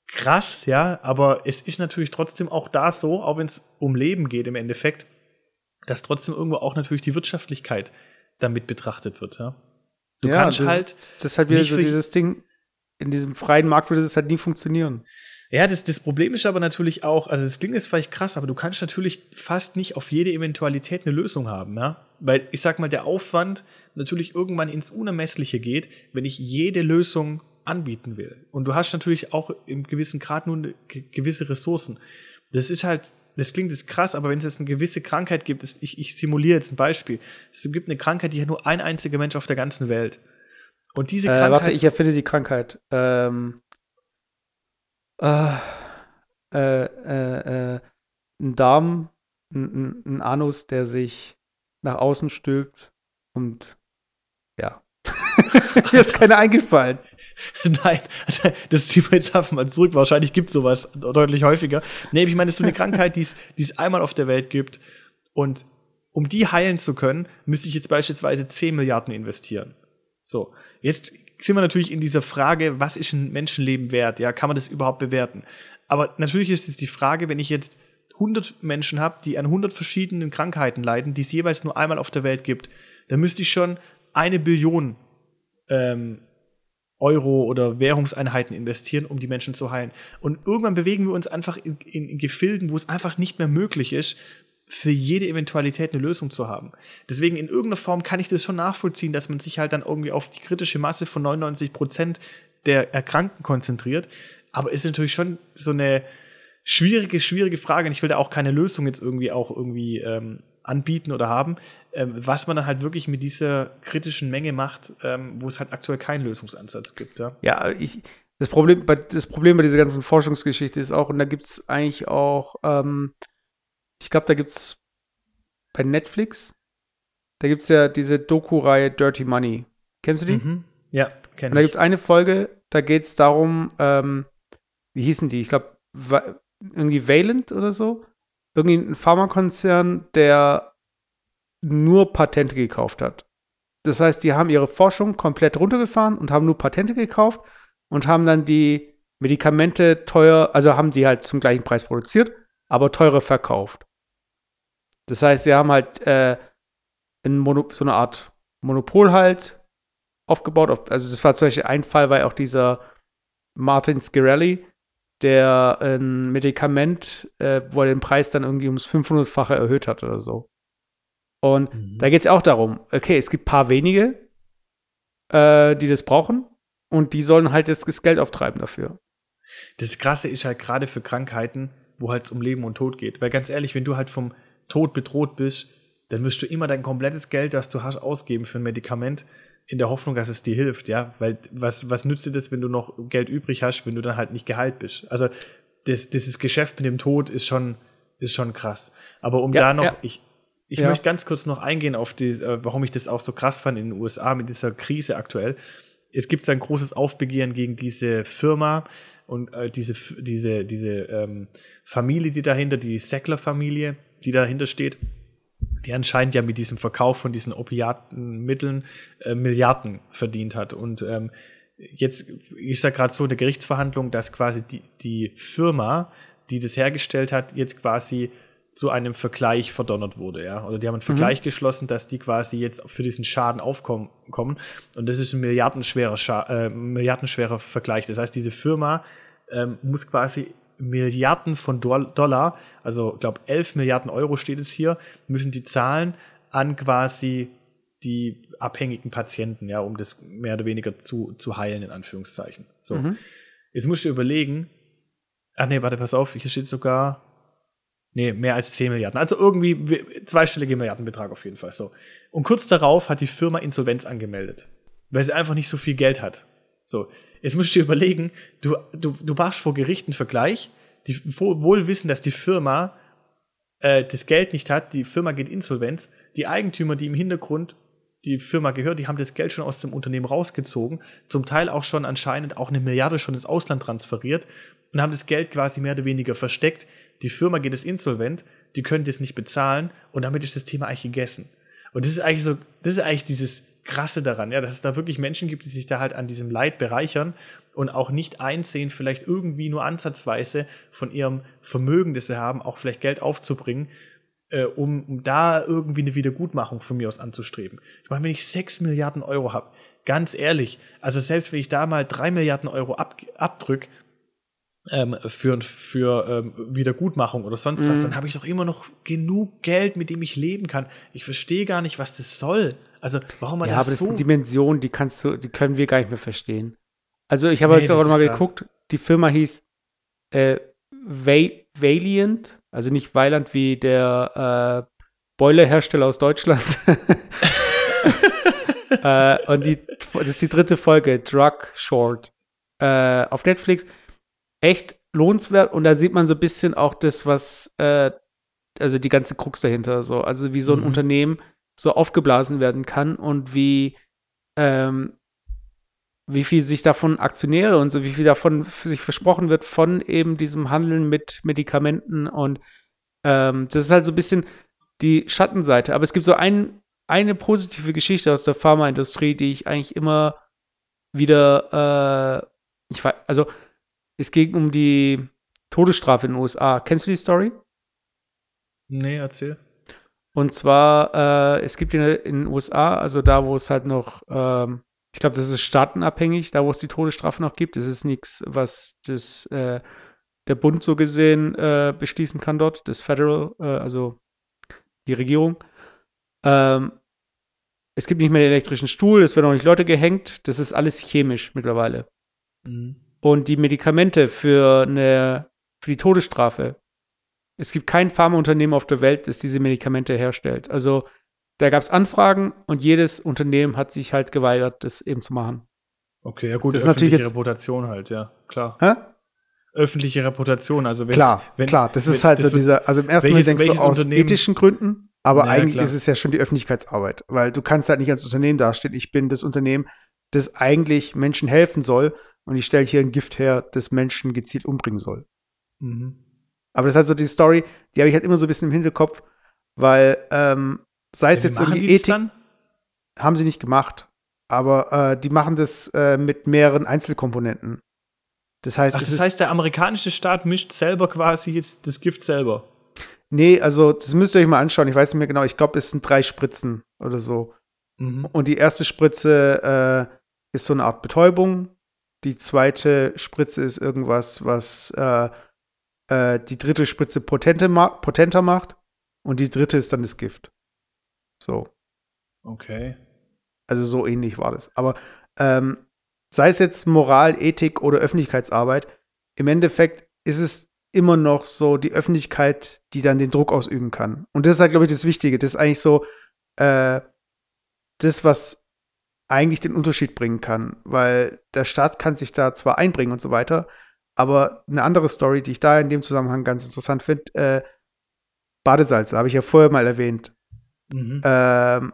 krass, ja, aber es ist natürlich trotzdem auch da so, auch wenn es um Leben geht im Endeffekt, dass trotzdem irgendwo auch natürlich die Wirtschaftlichkeit damit betrachtet wird, ja. Du ja, kannst das, halt. Das ist halt wieder so dieses Ding, in diesem freien Markt würde das halt nie funktionieren. Ja, das, das Problem ist aber natürlich auch, also das klingt jetzt vielleicht krass, aber du kannst natürlich fast nicht auf jede Eventualität eine Lösung haben, ja. Weil ich sag mal, der Aufwand natürlich irgendwann ins Unermessliche geht, wenn ich jede Lösung anbieten will. Und du hast natürlich auch im gewissen Grad nur gewisse Ressourcen. Das ist halt, das klingt jetzt krass, aber wenn es jetzt eine gewisse Krankheit gibt, ist, ich, ich simuliere jetzt ein Beispiel. Es gibt eine Krankheit, die hat nur ein einziger Mensch auf der ganzen Welt. Und diese Krankheit. Äh, warte, ich erfinde die Krankheit. Ähm, äh, äh, äh, äh, ein Darm, ein, ein Anus, der sich nach außen stülpt und ja. Mir ist keine eingefallen. Nein, das ziehen wir jetzt einfach mal zurück. Wahrscheinlich gibt es sowas deutlich häufiger. Nee, ich meine, es ist so eine Krankheit, die es einmal auf der Welt gibt. Und um die heilen zu können, müsste ich jetzt beispielsweise 10 Milliarden investieren. So, jetzt sind wir natürlich in dieser Frage, was ist ein Menschenleben wert? Ja, kann man das überhaupt bewerten? Aber natürlich ist es die Frage, wenn ich jetzt 100 Menschen habe, die an 100 verschiedenen Krankheiten leiden, die es jeweils nur einmal auf der Welt gibt, dann müsste ich schon eine Billion ähm, Euro oder Währungseinheiten investieren, um die Menschen zu heilen. Und irgendwann bewegen wir uns einfach in, in, in Gefilden, wo es einfach nicht mehr möglich ist, für jede Eventualität eine Lösung zu haben. Deswegen in irgendeiner Form kann ich das schon nachvollziehen, dass man sich halt dann irgendwie auf die kritische Masse von 99 Prozent der Erkrankten konzentriert. Aber ist natürlich schon so eine schwierige, schwierige Frage. Und ich will da auch keine Lösung jetzt irgendwie auch irgendwie ähm, anbieten oder haben, ähm, was man dann halt wirklich mit dieser kritischen Menge macht, ähm, wo es halt aktuell keinen Lösungsansatz gibt. Ja, ja ich, das, Problem, das Problem bei dieser ganzen Forschungsgeschichte ist auch, und da gibt es eigentlich auch ähm, ich glaube, da gibt es bei Netflix, da gibt es ja diese Doku-Reihe Dirty Money. Kennst du die? Mhm. Ja, kenne ich. Und da gibt es eine Folge, da geht es darum, ähm, wie hießen die? Ich glaube, irgendwie Valent oder so. Irgendwie ein Pharmakonzern, der nur Patente gekauft hat. Das heißt, die haben ihre Forschung komplett runtergefahren und haben nur Patente gekauft und haben dann die Medikamente teuer, also haben die halt zum gleichen Preis produziert, aber teurer verkauft. Das heißt, sie haben halt äh, so eine Art Monopol halt aufgebaut. Also das war zum Beispiel ein Fall, war auch dieser Martin Scirelli, der ein Medikament, äh, wo er den Preis dann irgendwie ums 500-fache erhöht hat oder so. Und mhm. da geht es auch darum, okay, es gibt ein paar wenige, äh, die das brauchen und die sollen halt das, das Geld auftreiben dafür. Das Krasse ist halt gerade für Krankheiten, wo halt um Leben und Tod geht. Weil ganz ehrlich, wenn du halt vom Tod bedroht bist, dann wirst du immer dein komplettes Geld, das du hast, ausgeben für ein Medikament, in der Hoffnung, dass es dir hilft, ja. Weil was, was nützt dir das, wenn du noch Geld übrig hast, wenn du dann halt nicht geheilt bist? Also das, dieses Geschäft mit dem Tod ist schon, ist schon krass. Aber um ja, da noch, ja. ich, ich ja. möchte ganz kurz noch eingehen auf die, äh, warum ich das auch so krass fand in den USA mit dieser Krise aktuell. Es gibt ein großes Aufbegehren gegen diese Firma und äh, diese, diese, diese ähm, Familie, die dahinter, die Sackler-Familie, die dahinter steht, die anscheinend ja mit diesem Verkauf von diesen Opiatenmitteln äh, Milliarden verdient hat. Und ähm, jetzt ist ja gerade so eine Gerichtsverhandlung, dass quasi die, die Firma, die das hergestellt hat, jetzt quasi zu einem Vergleich verdonnert wurde, ja. Oder die haben einen Vergleich mhm. geschlossen, dass die quasi jetzt für diesen Schaden aufkommen. Kommen. Und das ist ein milliardenschwerer, Scha äh, milliardenschwerer Vergleich. Das heißt, diese Firma ähm, muss quasi Milliarden von Dollar, also ich glaube 11 Milliarden Euro steht es hier, müssen die zahlen an quasi die abhängigen Patienten, ja, um das mehr oder weniger zu, zu heilen, in Anführungszeichen. So. Mhm. Jetzt musst du überlegen, ach nee, warte, pass auf, hier steht sogar, nee, mehr als 10 Milliarden. Also irgendwie zweistellige Milliardenbetrag auf jeden Fall. So. Und kurz darauf hat die Firma Insolvenz angemeldet, weil sie einfach nicht so viel Geld hat. So. Jetzt musst du dir überlegen, du, du, du machst vor Gericht einen Vergleich, die wohl wissen, dass die Firma äh, das Geld nicht hat, die Firma geht insolvenz, die Eigentümer, die im Hintergrund die Firma gehört, die haben das Geld schon aus dem Unternehmen rausgezogen, zum Teil auch schon anscheinend auch eine Milliarde schon ins Ausland transferiert und haben das Geld quasi mehr oder weniger versteckt. Die Firma geht es insolvent, die können das nicht bezahlen und damit ist das Thema eigentlich gegessen. Und das ist eigentlich so, das ist eigentlich dieses Krasse daran, ja, dass es da wirklich Menschen gibt, die sich da halt an diesem Leid bereichern und auch nicht einsehen, vielleicht irgendwie nur ansatzweise von ihrem Vermögen, das sie haben, auch vielleicht Geld aufzubringen, äh, um, um da irgendwie eine Wiedergutmachung von mir aus anzustreben. Ich meine, wenn ich sechs Milliarden Euro habe, ganz ehrlich, also selbst wenn ich da mal drei Milliarden Euro ab, abdrück, ähm, für, für ähm, Wiedergutmachung oder sonst was, mhm. dann habe ich doch immer noch genug Geld, mit dem ich leben kann. Ich verstehe gar nicht, was das soll. Also, warum man ja, das aber so. das sind Dimensionen, die kannst du, die können wir gar nicht mehr verstehen. Also, ich habe nee, jetzt auch noch mal krass. geguckt, die Firma hieß äh, Valiant, also nicht Weiland wie der äh, Boilerhersteller aus Deutschland. äh, und die, das ist die dritte Folge, Drug Short, äh, auf Netflix echt lohnenswert und da sieht man so ein bisschen auch das, was, äh, also die ganze Krux dahinter, so, also wie so ein mhm. Unternehmen so aufgeblasen werden kann und wie, ähm, wie viel sich davon Aktionäre und so, wie viel davon sich versprochen wird von eben diesem Handeln mit Medikamenten und ähm, das ist halt so ein bisschen die Schattenseite. Aber es gibt so ein, eine positive Geschichte aus der Pharmaindustrie, die ich eigentlich immer wieder, äh, ich weiß, also es ging um die Todesstrafe in den USA. Kennst du die Story? Nee, erzähl. Und zwar, äh, es gibt in, in, den USA, also da, wo es halt noch, ähm, ich glaube, das ist staatenabhängig, da, wo es die Todesstrafe noch gibt. Das ist nichts, was das, äh, der Bund so gesehen äh, beschließen kann dort, das Federal, äh, also die Regierung. Ähm, es gibt nicht mehr den elektrischen Stuhl, es werden auch nicht Leute gehängt. Das ist alles chemisch mittlerweile. Mhm und die Medikamente für, eine, für die Todesstrafe. Es gibt kein Pharmaunternehmen auf der Welt, das diese Medikamente herstellt. Also da gab es Anfragen und jedes Unternehmen hat sich halt geweigert, das eben zu machen. Okay, ja gut, das ist öffentliche natürlich Reputation halt, ja, klar. Hä? Öffentliche Reputation, also wenn, Klar, wenn, klar, das wenn, ist halt das so dieser, also im ersten Moment denkst du aus ethischen Gründen, aber ja, eigentlich klar. ist es ja schon die Öffentlichkeitsarbeit, weil du kannst halt nicht als Unternehmen dastehen, ich bin das Unternehmen, das eigentlich Menschen helfen soll und ich stelle hier ein Gift her, das Menschen gezielt umbringen soll. Mhm. Aber das ist halt so die Story, die habe ich halt immer so ein bisschen im Hinterkopf, weil ähm, sei es ja, jetzt irgendwie Ethik, haben sie nicht gemacht, aber äh, die machen das äh, mit mehreren Einzelkomponenten. Das heißt, Ach, das heißt, der amerikanische Staat mischt selber quasi jetzt das Gift selber. Nee, also das müsst ihr euch mal anschauen. Ich weiß nicht mehr genau. Ich glaube, es sind drei Spritzen oder so. Mhm. Und die erste Spritze äh, ist so eine Art Betäubung. Die zweite Spritze ist irgendwas, was äh, die dritte Spritze ma potenter macht. Und die dritte ist dann das Gift. So. Okay. Also so ähnlich war das. Aber ähm, sei es jetzt Moral, Ethik oder Öffentlichkeitsarbeit, im Endeffekt ist es immer noch so die Öffentlichkeit, die dann den Druck ausüben kann. Und das ist halt, glaube ich, das Wichtige. Das ist eigentlich so äh, das, was eigentlich den Unterschied bringen kann, weil der Staat kann sich da zwar einbringen und so weiter, aber eine andere Story, die ich da in dem Zusammenhang ganz interessant finde, äh, Badesalze, habe ich ja vorher mal erwähnt. Mhm. Ähm,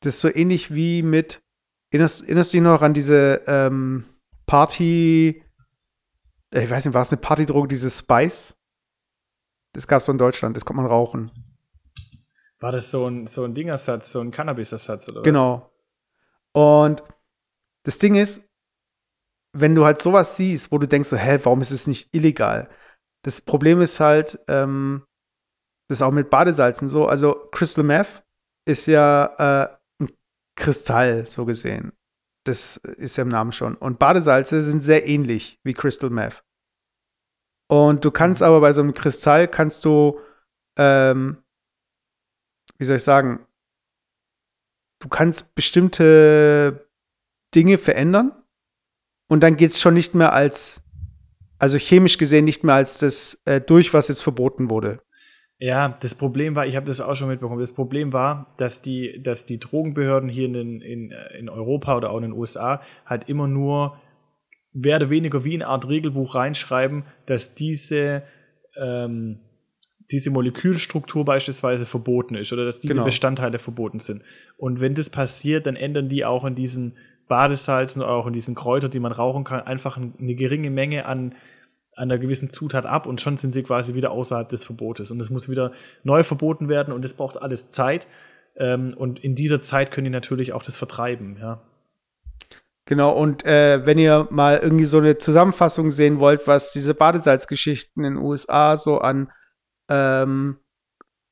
das ist so ähnlich wie mit, erinnerst, erinnerst du dich noch an diese ähm, Party, äh, ich weiß nicht, war es eine Partydroge, diese Spice? Das gab es so in Deutschland, das kommt man rauchen. War das so ein, so ein Dingersatz, so ein Cannabis-Ersatz oder was? Genau. Und das Ding ist, wenn du halt sowas siehst, wo du denkst so, hä, warum ist es nicht illegal? Das Problem ist halt, ähm, das ist auch mit Badesalzen so. Also Crystal Meth ist ja äh, ein Kristall, so gesehen. Das ist ja im Namen schon. Und Badesalze sind sehr ähnlich wie Crystal Meth. Und du kannst mhm. aber bei so einem Kristall kannst du, ähm, wie soll ich sagen, du kannst bestimmte Dinge verändern und dann geht es schon nicht mehr als, also chemisch gesehen nicht mehr als das äh, durch, was jetzt verboten wurde. Ja, das Problem war, ich habe das auch schon mitbekommen, das Problem war, dass die, dass die Drogenbehörden hier in, in, in Europa oder auch in den USA halt immer nur mehr oder weniger wie eine Art Regelbuch reinschreiben, dass diese, ähm, diese Molekülstruktur beispielsweise verboten ist oder dass diese genau. Bestandteile verboten sind. Und wenn das passiert, dann ändern die auch in diesen Badesalzen oder auch in diesen Kräutern, die man rauchen kann, einfach eine geringe Menge an, an einer gewissen Zutat ab und schon sind sie quasi wieder außerhalb des Verbotes. Und es muss wieder neu verboten werden und es braucht alles Zeit. Ähm, und in dieser Zeit können die natürlich auch das vertreiben, ja. Genau, und äh, wenn ihr mal irgendwie so eine Zusammenfassung sehen wollt, was diese Badesalzgeschichten in den USA so an ähm,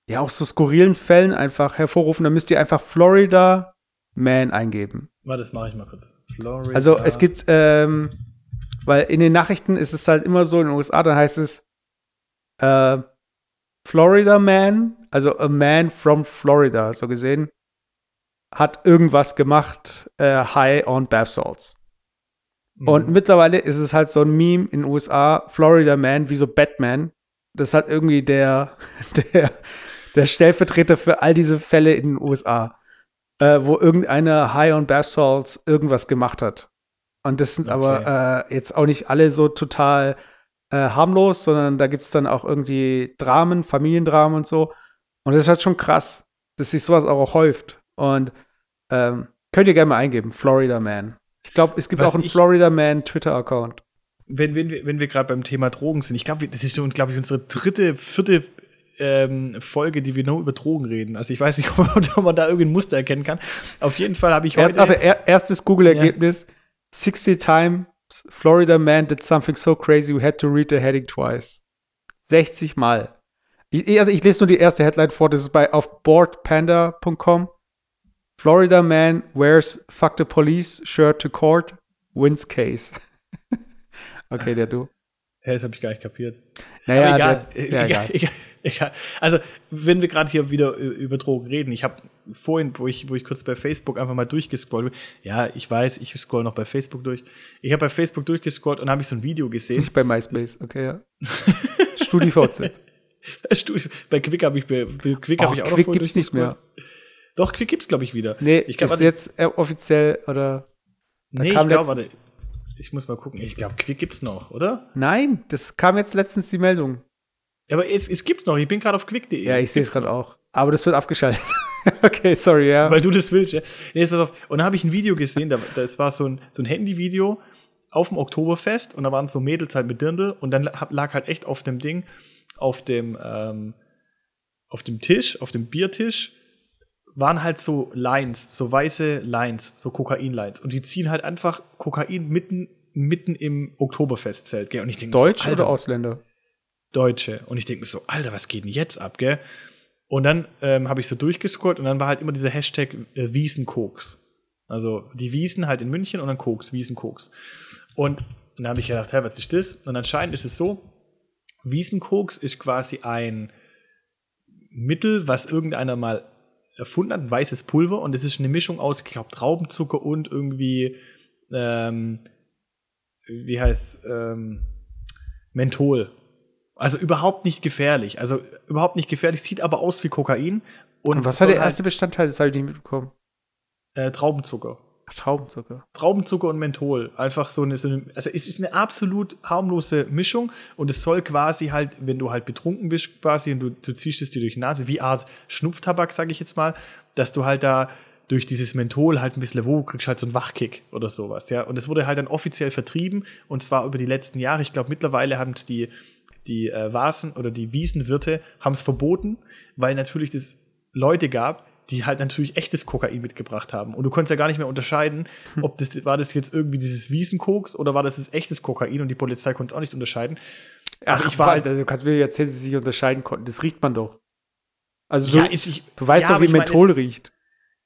ja auch so skurrilen Fällen einfach hervorrufen, dann müsst ihr einfach Florida Man eingeben. Warte, das mache ich mal kurz. Florida. Also es gibt, ähm, weil in den Nachrichten ist es halt immer so in den USA, dann heißt es äh, Florida Man, also a man from Florida, so gesehen hat irgendwas gemacht, äh, high on Bath Salts. Mhm. Und mittlerweile ist es halt so ein Meme in den USA, Florida Man, wie so Batman. Das hat irgendwie der, der, der Stellvertreter für all diese Fälle in den USA, äh, wo irgendeiner High on Bath Salts irgendwas gemacht hat. Und das sind okay. aber äh, jetzt auch nicht alle so total äh, harmlos, sondern da gibt es dann auch irgendwie Dramen, Familiendramen und so. Und das ist halt schon krass, dass sich sowas auch häuft. Und ähm, könnt ihr gerne mal eingeben, Florida Man. Ich glaube, es gibt Was auch einen Florida Man Twitter-Account. Wenn, wenn wir, wenn wir gerade beim Thema Drogen sind, ich glaube, das ist schon, glaube ich, unsere dritte, vierte ähm, Folge, die wir nur über Drogen reden. Also ich weiß nicht, ob man da irgendein Muster erkennen kann. Auf jeden Fall habe ich heute. Erst, er, erstes Google-Ergebnis: ja. 60 times Florida man did something so crazy we had to read the heading twice. 60 Mal. Ich, also ich lese nur die erste Headline vor, das ist bei auf boardpanda.com. Florida man wears fuck the police shirt to court, wins case. okay, der du. Ja, das habe ich gar nicht kapiert. Naja, egal, der, ja, egal, egal, egal, Also, wenn wir gerade hier wieder über Drogen reden, ich habe vorhin, wo ich, wo ich kurz bei Facebook einfach mal durchgescrollt bin, ja, ich weiß, ich scroll noch bei Facebook durch. Ich habe bei Facebook durchgescrollt und habe ich so ein Video gesehen. Nicht bei MySpace, okay, ja. StudiVZ. bei Quick habe ich, bei Quick oh, hab ich auch Quick noch gibt's nicht mehr. Doch, Quick gibt's, glaube ich, wieder. Nee, ich glaub, ist jetzt äh, offiziell oder. Nee, ich glaube, warte. Ich muss mal gucken. Ich glaube, Quick gibt's noch, oder? Nein, das kam jetzt letztens die Meldung. Ja, aber es, es gibt's noch. Ich bin gerade auf quick.de. Ja, ich sehe es gerade auch. Aber das wird abgeschaltet. okay, sorry, ja. Weil du das willst, ja. Nee, jetzt pass auf. Und dann habe ich ein Video gesehen, da, das war so ein, so ein Handyvideo auf dem Oktoberfest und da waren so Mädels halt mit Dirndl und dann lag halt echt auf dem Ding, auf dem, ähm, auf dem Tisch, auf dem Biertisch, waren halt so Lines, so weiße Lines, so Kokain-Lines. Und die ziehen halt einfach Kokain mitten, mitten im Oktoberfestzelt, gell? Und ich denke Deutsch so, oder Ausländer? Deutsche. Und ich denke mir so, Alter, was geht denn jetzt ab, gell? Und dann ähm, habe ich so durchgescrollt und dann war halt immer dieser Hashtag äh, Wiesenkoks. Also die Wiesen halt in München und dann Koks, Wiesenkoks. Und dann habe ich gedacht, hey, was ist das? Und anscheinend ist es so, Wiesenkoks ist quasi ein Mittel, was irgendeiner mal erfunden hat, ein weißes Pulver und es ist eine Mischung aus, ich glaube, Traubenzucker und irgendwie, ähm, wie heißt ähm, Menthol. Also überhaupt nicht gefährlich. Also überhaupt nicht gefährlich, sieht aber aus wie Kokain. Und, und was war der erste halt, Bestandteil? Das habe ich nicht mitbekommen. Äh, Traubenzucker. Traubenzucker. Traubenzucker und Menthol. Einfach so eine, so eine, also es ist eine absolut harmlose Mischung und es soll quasi halt, wenn du halt betrunken bist quasi und du, du ziehst es dir durch die Nase, wie Art Schnupftabak, sage ich jetzt mal, dass du halt da durch dieses Menthol halt ein bisschen, wo kriegst halt so einen Wachkick oder sowas, ja. Und es wurde halt dann offiziell vertrieben und zwar über die letzten Jahre. Ich glaube, mittlerweile haben es die, die äh, Vasen oder die Wiesenwirte haben es verboten, weil natürlich das Leute gab, die halt natürlich echtes Kokain mitgebracht haben. Und du konntest ja gar nicht mehr unterscheiden, hm. ob das war das jetzt irgendwie dieses Wiesenkoks oder war das das echtes Kokain und die Polizei konnte es auch nicht unterscheiden. Ach, ich war halt, also kannst du mir erzählen, dass sie sich unterscheiden konnten. Das riecht man doch. Also so, ja, ich, du weißt ja, doch, wie Menthol mein, riecht.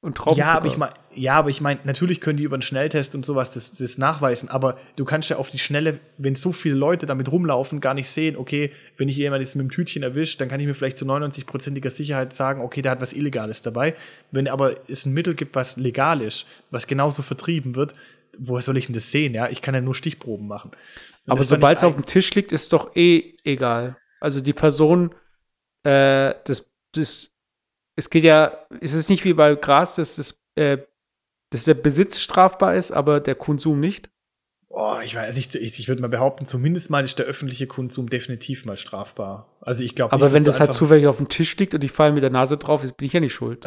Und Traubenzucker. Ja, aber ich meine, ja, aber ich meine, natürlich können die über einen Schnelltest und sowas das, das nachweisen, aber du kannst ja auf die Schnelle, wenn so viele Leute damit rumlaufen, gar nicht sehen, okay, wenn ich jemand jetzt mit dem Tütchen erwischt, dann kann ich mir vielleicht zu 99-prozentiger Sicherheit sagen, okay, der hat was Illegales dabei. Wenn aber es ein Mittel gibt, was legal ist, was genauso vertrieben wird, woher soll ich denn das sehen? Ja, ich kann ja nur Stichproben machen. Und aber sobald es auf dem Tisch liegt, ist doch eh egal. Also die Person, äh, das, das es geht ja, es ist nicht wie bei Gras, dass, das, äh, dass der Besitz strafbar ist, aber der Konsum nicht. Oh, ich weiß, ich, ich, ich würde mal behaupten, zumindest mal ist der öffentliche Konsum definitiv mal strafbar. Also ich glaube Aber wenn das halt zufällig auf dem Tisch liegt und ich falle mit der Nase drauf, ist, bin ich ja nicht schuld.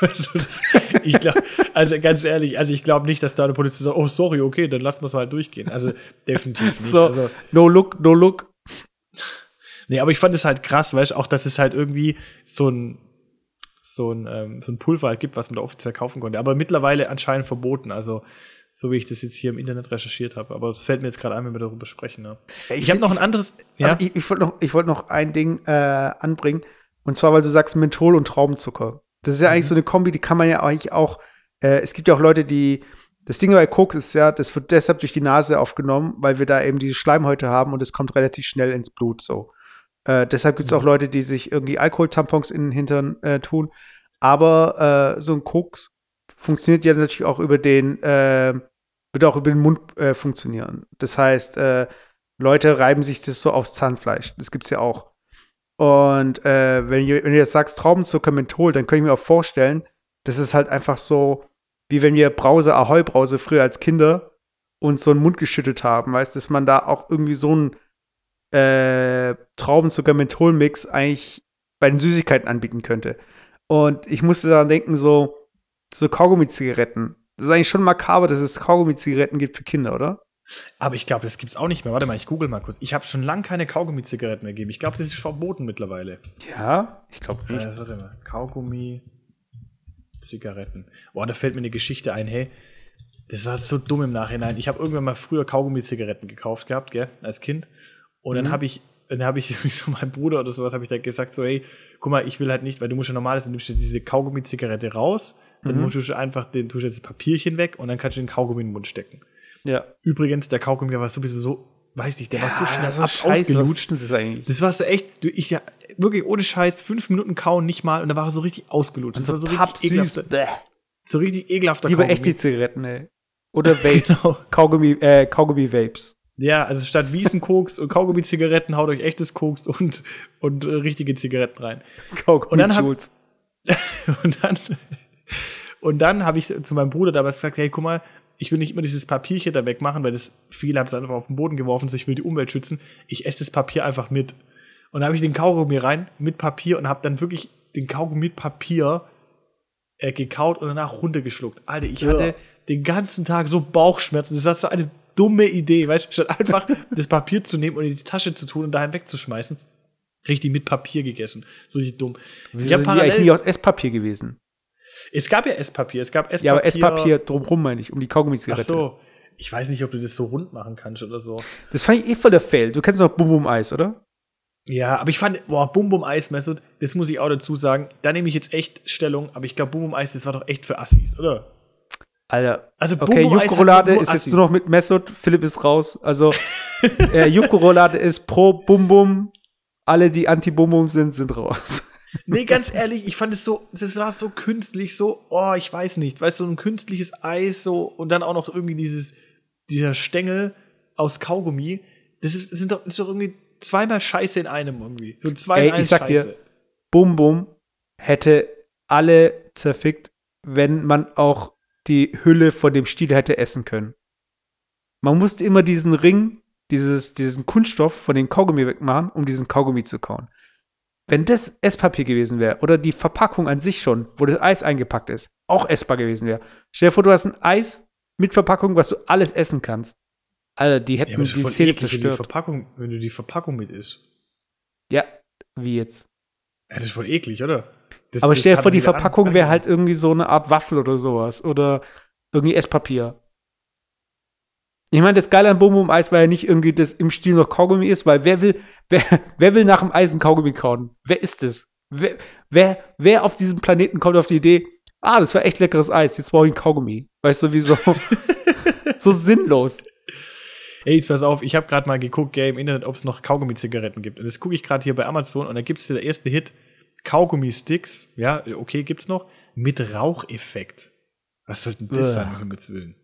ich glaube, also ganz ehrlich, also ich glaube nicht, dass da eine Polizist sagt, oh sorry, okay, dann lassen wir es mal durchgehen. Also definitiv nicht. So, also, no look, no look. Nee, aber ich fand es halt krass, weißt du, auch, dass es halt irgendwie so ein so ein, ähm, so ein Pulver halt gibt, was man da offiziell kaufen konnte. Aber mittlerweile anscheinend verboten. Also so wie ich das jetzt hier im Internet recherchiert habe. Aber es fällt mir jetzt gerade ein, wenn wir darüber sprechen. Ne? Ich, ich habe noch ein anderes. Ja? Also ich, ich wollte noch, wollt noch ein Ding äh, anbringen. Und zwar, weil du sagst Menthol und Traubenzucker. Das ist ja mhm. eigentlich so eine Kombi, die kann man ja eigentlich auch. Äh, es gibt ja auch Leute, die. Das Ding bei Koks ist ja, das wird deshalb durch die Nase aufgenommen, weil wir da eben diese Schleimhäute haben und es kommt relativ schnell ins Blut so. Äh, deshalb gibt es mhm. auch Leute, die sich irgendwie Alkoholtampons in den Hintern äh, tun. Aber äh, so ein Koks funktioniert ja natürlich auch über den, äh, wird auch über den Mund äh, funktionieren. Das heißt, äh, Leute reiben sich das so aufs Zahnfleisch. Das gibt's ja auch. Und wenn, ihr, wenn ihr jetzt sagst Traubenzucker Menthol, dann kann ich mir auch vorstellen, das ist halt einfach so, wie wenn wir Brause, Ahoi-Brause früher als Kinder uns so einen Mund geschüttet haben, weißt, dass man da auch irgendwie so einen äh, Traubenzucker-Menthol-Mix eigentlich bei den Süßigkeiten anbieten könnte. Und ich musste daran denken, so, so Kaugummi-Zigaretten. Das ist eigentlich schon makaber, dass es Kaugummi-Zigaretten gibt für Kinder, oder? Aber ich glaube, das gibt's auch nicht mehr. Warte mal, ich google mal kurz. Ich habe schon lange keine Kaugummi-Zigaretten mehr gegeben. Ich glaube, das ist verboten mittlerweile. Ja, ich glaube nicht. Äh, warte mal. Kaugummi-Zigaretten. Boah, da fällt mir eine Geschichte ein. Hey, das war so dumm im Nachhinein. Ich habe irgendwann mal früher Kaugummi-Zigaretten gekauft gehabt, gell, als Kind. Und mhm. dann habe ich dann habe ich so meinem Bruder oder sowas habe ich da gesagt so hey guck mal ich will halt nicht weil du musst ja normal du nimmst diese Kaugummi Zigarette raus dann mhm. musst du einfach den tust jetzt das Papierchen weg und dann kannst du den Kaugummi in den Mund stecken. Ja. Übrigens der Kaugummi war sowieso so weiß ich der ja, war so schnell so ab, ausgelutscht. Das, das war so echt du, ich ja wirklich ohne Scheiß fünf Minuten kauen nicht mal und da war er so richtig ausgelutscht. Das, das war so richtig ekelhaft so richtig ekelhafter Lieber Kaugummi. echt die Zigaretten ey. Oder Vape. Genau. Kaugummi äh, Kaugummi Vapes ja, also statt Wiesenkoks und Kaugummi-Zigaretten haut euch echtes Koks und, und äh, richtige Zigaretten rein. Kaugummi und dann hab, und dann und dann habe ich zu meinem Bruder damals gesagt, hey, guck mal, ich will nicht immer dieses Papierchen da wegmachen, weil das viele haben es einfach auf den Boden geworfen, so ich will die Umwelt schützen. Ich esse das Papier einfach mit. Und dann habe ich den Kaugummi rein mit Papier und habe dann wirklich den Kaugummi mit Papier äh, gekaut und danach runtergeschluckt. Alter, ich ja. hatte den ganzen Tag so Bauchschmerzen. Das war so eine dumme Idee, weißt du, statt einfach das Papier zu nehmen und in die Tasche zu tun und daheim wegzuschmeißen. Richtig mit Papier gegessen. So richtig dumm. Wieso ich habe parallel nie aus Esspapier gewesen. Es gab ja Esspapier, es gab Esspapier. Ja, aber Esspapier drumrum meine ich, um die Kaugummi-Zigarette. Ach so. Ich weiß nicht, ob du das so rund machen kannst oder so. Das fand ich eh voll der Fail. Du kennst noch Bum Bum Eis, oder? Ja, aber ich fand, boah, Bum Bum Eis, Messut, das muss ich auch dazu sagen. Da nehme ich jetzt echt Stellung, aber ich glaube, Bum Bum Eis, das war doch echt für Assis, oder? Alter, also okay, Jufko-Roulade ist jetzt nur noch mit Messot, Philipp ist raus. Also, äh, Jufko-Roulade ist pro Bum Bum. Alle, die Anti-Bum Bum sind, sind raus. Nee, ganz ehrlich, ich fand es so, das war so künstlich, so, oh, ich weiß nicht, weißt du, so ein künstliches Eis, so, und dann auch noch irgendwie dieses, dieser Stängel aus Kaugummi. Das, ist, das sind doch, das ist doch irgendwie zweimal Scheiße in einem irgendwie. So zwei Ey, ich sag Scheiße. dir, Bum Bum hätte alle zerfickt, wenn man auch die Hülle von dem Stiel hätte essen können. Man musste immer diesen Ring, dieses, diesen Kunststoff von den Kaugummi wegmachen, um diesen Kaugummi zu kauen. Wenn das Esspapier gewesen wäre oder die Verpackung an sich schon, wo das Eis eingepackt ist, auch essbar gewesen wäre. Stell dir vor, du hast ein Eis mit Verpackung, was du alles essen kannst. Alter, die hätten ja, die Szene zerstört. Wenn, die Verpackung, wenn du die Verpackung mit isst. Ja, wie jetzt? Ja, das ist voll eklig, oder? Das, aber stell dir vor, die Verpackung wäre halt irgendwie so eine Art Waffel oder sowas. Oder irgendwie Esspapier. Ich meine, das Geile an Bum Bum Eis war ja nicht irgendwie, dass im Stil noch Kaugummi ist, weil wer will, wer, wer will nach dem Eisen Kaugummi kauen? Wer ist das? Wer, wer, wer auf diesem Planeten kommt auf die Idee, ah, das war echt leckeres Eis, jetzt brauche ich ein Kaugummi. Weißt du, wieso? so sinnlos. Ey, jetzt pass auf, ich habe gerade mal geguckt, gell, im Internet, ob es noch Kaugummi-Zigaretten gibt. Und das gucke ich gerade hier bei Amazon und da gibt es der erste Hit, Kaugummi-Sticks, ja, okay, gibt's noch, mit Raucheffekt. Was soll denn das sein, Himmels Willen?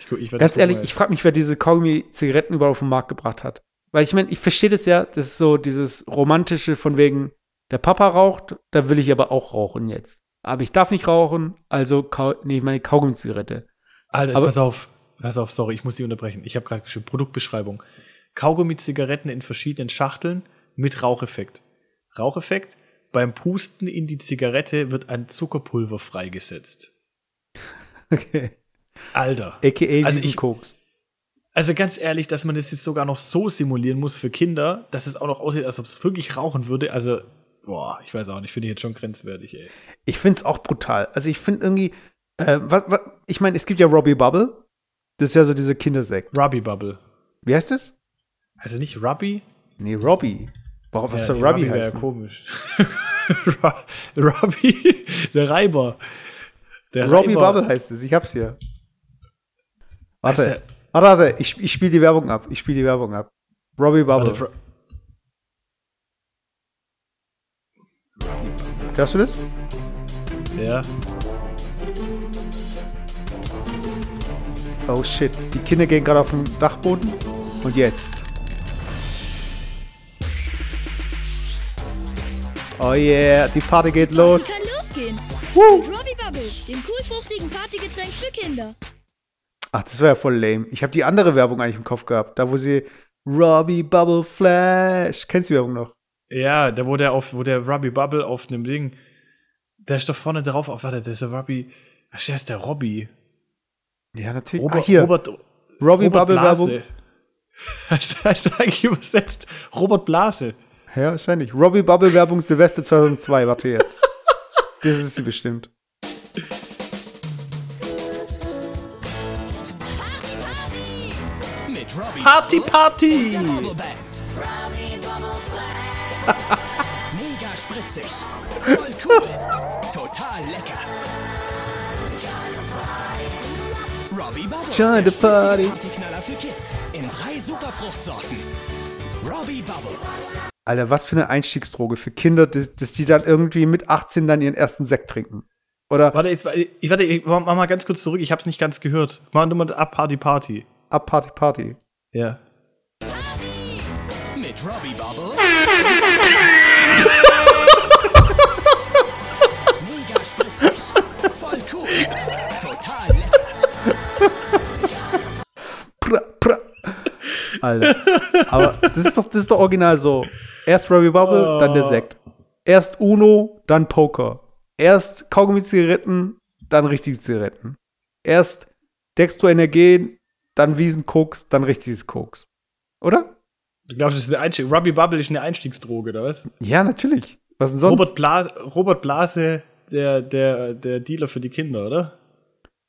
Ich ich Ganz ehrlich, ich frage mich, wer diese Kaugummi-Zigaretten überhaupt auf den Markt gebracht hat. Weil ich meine, ich verstehe das ja, das ist so dieses romantische von wegen, der Papa raucht, da will ich aber auch rauchen jetzt. Aber ich darf nicht rauchen, also nehme ich meine Kaugummi-Zigarette. Alter, aber, pass auf. pass auf, sorry, ich muss dich unterbrechen. Ich habe gerade geschrieben, Produktbeschreibung. Kaugummi-Zigaretten in verschiedenen Schachteln mit Raucheffekt. Raucheffekt, beim Pusten in die Zigarette wird ein Zuckerpulver freigesetzt. Okay. Alter. AKA Also ich- Koks. Also ganz ehrlich, dass man das jetzt sogar noch so simulieren muss für Kinder, dass es auch noch aussieht, als ob es wirklich rauchen würde. Also, boah, ich weiß auch nicht, finde ich jetzt schon grenzwertig, ey. Ich finde es auch brutal. Also ich finde irgendwie, äh, was, was, ich meine, es gibt ja Robbie Bubble. Das ist ja so diese Kindersekt. Ruby Bubble. Wie heißt das? Also nicht Ruby? Nee, Robbie. Warum, was Ja, soll Robbie wär ja heißen? komisch. Robbie, der Reiber. Der Robbie Reiber. Bubble heißt es. Ich hab's hier. Warte, warte, warte. Ich, ich spiele die Werbung ab. Ich spiele die Werbung ab. Robbie Bubble. Warte, Hörst du das? ja. Oh shit. Die Kinder gehen gerade auf den Dachboden. Und jetzt. Oh yeah, die Party geht los. Party kann losgehen. Woo. Mit Robbie Bubble, dem coolfruchtigen Partygetränk für Kinder. Ach, das war ja voll lame. Ich habe die andere Werbung eigentlich im Kopf gehabt. Da, wo sie Robbie Bubble Flash. Kennst du die Werbung noch? Ja, da wo der auf, wo der Ruby Bubble auf einem Ding, der ist doch vorne drauf, auf, warte, der ist der Ruby, ach, der ist der Robby. Ja, natürlich. Robert, ah, hier. Robert, Robbie Robert Bubble Blase. Werbung. Heißt, heißt eigentlich übersetzt Robert Blase. Ja, wahrscheinlich. Robbie Bubble Werbung Silvester 2002. Warte jetzt. das ist sie bestimmt. Mit Robbie Party, Bubble Party! Mega spritzig. Voll cool. Total lecker. Robbie Bubble. Join the party. Partyknaller für Kids. In drei Superfruchtsorten. Robbie Bubble. Alter, was für eine Einstiegsdroge für Kinder, dass, dass die dann irgendwie mit 18 dann ihren ersten Sekt trinken. Oder Warte, jetzt, ich, warte, ich mach mal ganz kurz zurück, ich hab's nicht ganz gehört. Mach nur mal ab Party, Party. ab Party Party. Ja. Mit Robbie Bubble. Alter. Aber das ist doch, das ist doch original so. Erst Robbie Bubble, Oh. dann der Sekt. Erst Uno, dann Poker. Erst Kaugummi-Zigaretten, dann richtige Zigaretten. Erst Dextroenergen, dann Wiesenkoks, dann richtiges Koks. Oder? Ich glaube, das ist eine Einstieg. Ruby Bubble ist eine Einstiegsdroge, oder was? Ja, natürlich. Was denn sonst? Robert, Bla Robert Blase, der, der, der Dealer für die Kinder, oder?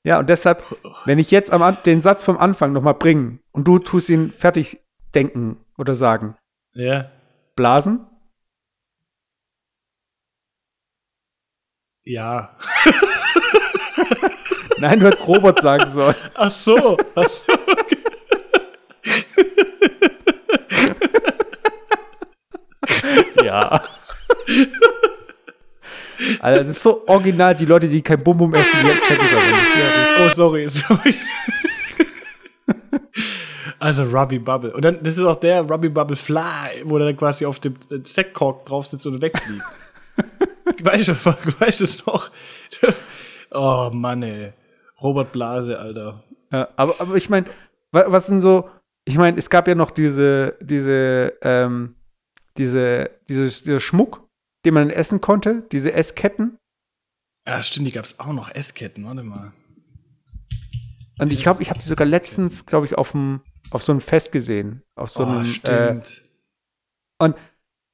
Ja, und deshalb, wenn ich jetzt am, den Satz vom Anfang nochmal bringen und du tust ihn fertig denken oder sagen. Ja. Blasen? Ja. Nein, du hättest Robert sagen sollen. Ach so. Ach so. Ja. Alter, das ist so original, die Leute, die kein Bum-Bum essen, die checken es aber nicht. Ja, Oh, sorry, sorry. Also Ruby Bubble. Und dann, das ist auch der Ruby Bubble Fly, wo der quasi auf dem äh, Sektkork drauf sitzt und wegfliegt. weißt du, weißt es noch? Oh Mann, ey. Robert Blase, Alter. ja, aber, aber ich meine, was sind so, ich meine, es gab ja noch diese, diese, ähm, diese, dieses, dieser Schmuck, den man essen konnte, diese Essketten. Ja, stimmt, die gab es auch noch. Essketten, warte mal. Und ich glaube, ich habe die sogar letztens, glaube ich, auf, dem, auf so einem Fest gesehen. Auf so oh, einem, äh, stimmt.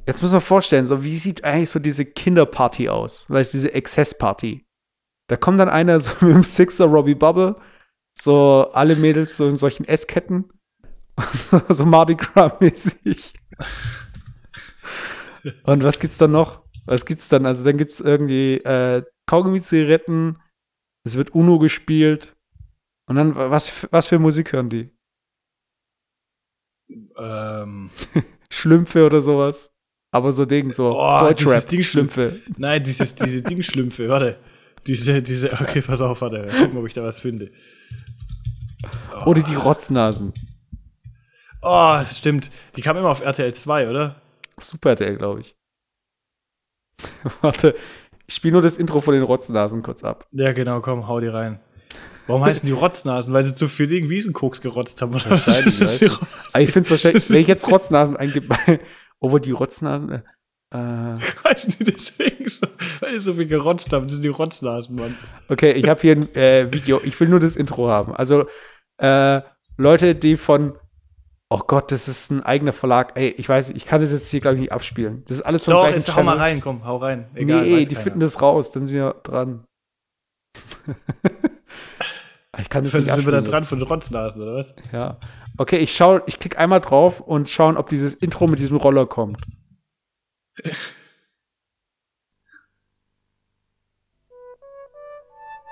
Jetzt muss man vorstellen, so wie sieht eigentlich so diese Kinderparty aus? Weißt du, diese Exzessparty. Da kommt dann einer so mit dem Sixer Robbie Bubble, so alle Mädels so in solchen Essketten, so, so Mardi Gras-mäßig. Und was gibt's dann noch? Was gibt's dann? Also dann gibt's irgendwie äh, Kaugummi-Zigaretten, es wird Uno gespielt. Und dann, was, was für Musik hören die? Ähm, Schlümpfe oder sowas. Aber so Ding, so Oh, Deutschrap, Ding Schlümpfe. nein, dieses, diese Dingschlümpfe, warte. Diese, diese, okay, pass auf, warte. Gucken, ob ich da was finde. Oder die Rotznasen. Oh, stimmt. Die kam immer auf RTL 2, oder? Super RTL, glaube ich. Warte, ich spiele nur das Intro von den Rotznasen kurz ab. Ja, genau, komm, hau die rein. Warum heißen die Rotznasen? Weil sie zu viel gegen Wiesenkoks gerotzt haben. Oder was? Wahrscheinlich. Aber ich finde es wahrscheinlich, wenn ich jetzt Rotznasen eingebe, obwohl die Rotznasen, äh, äh, heißen die deswegen so, weil die so viel gerotzt haben. Das sind die Rotznasen, Mann. okay, ich habe hier ein äh, Video, ich will nur das Intro haben. Also, äh, Leute, die von, oh Gott, das ist ein eigener Verlag, ey, ich weiß, ich kann das jetzt hier, glaube ich, nicht abspielen. Das ist alles von Doch, gleichen jetzt hau mal rein, komm, hau rein. Egal, nee, die keiner. finden das raus, dann sind wir dran. ich kann das Sind nicht wir da abspielen dran von den Rotznasen, oder was? jetzt. Ja. Okay, ich schau, ich klicke einmal drauf und schauen, ob dieses Intro mit diesem Roller kommt.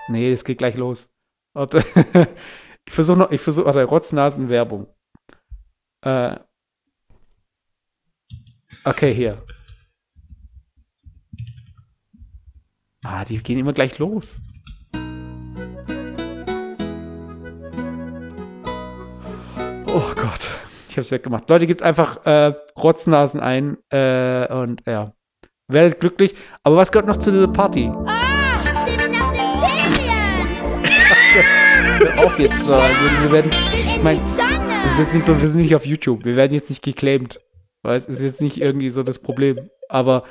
Nee, es geht gleich los. Warte. Ich versuche noch, ich versuche, warte, Rotznasen Werbung. Äh. Okay, hier. Ah, die gehen immer gleich los. Oh Gott, ich hab's weggemacht. Leute, gebt einfach äh, Rotznasen ein äh, und ja, werdet glücklich. Aber was gehört noch zu dieser Party? Ah, Semi nach den Ferien. Hör auf jetzt. So. Also, wir werden, mein-. Ist jetzt nicht so, wir sind nicht auf YouTube. Wir werden jetzt nicht geclaimed. Weil es ist jetzt nicht irgendwie so das Problem. Aber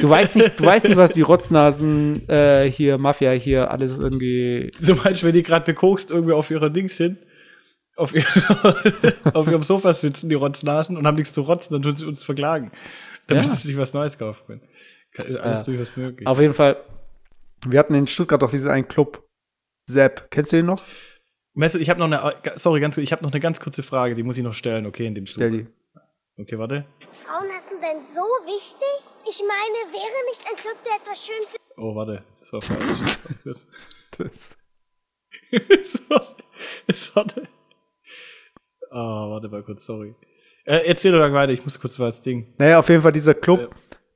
du weißt nicht, du weißt nicht, was die Rotznasen äh, hier, Mafia hier alles irgendwie. Zum Beispiel, wenn die gerade bekokst irgendwie auf ihrer Dings sind, auf, ihr, auf ihrem Sofa sitzen, die Rotznasen, und haben nichts zu rotzen, dann tun sie uns verklagen. Damit Ja. sie sich was Neues kaufen können. Alles Ja. durchaus möglich. Auf jeden Fall. Wir hatten in Stuttgart doch diesen einen Club. Sepp, kennst du den noch? Mesut, ich habe noch eine, sorry, ganz kurz, ich habe noch eine ganz kurze Frage, die muss ich noch stellen, okay, in dem Zug. Stell die. Okay, warte. Frauenhassen denn so wichtig? Ich meine, wäre nicht ein Club, der etwas schön für Oh, warte, das war falsch. das, Das. war- das, warte. Ah, warte mal kurz, sorry. Äh, erzähl doch weiter, ich muss kurz was Ding. Naja, auf jeden Fall dieser Club, Ja.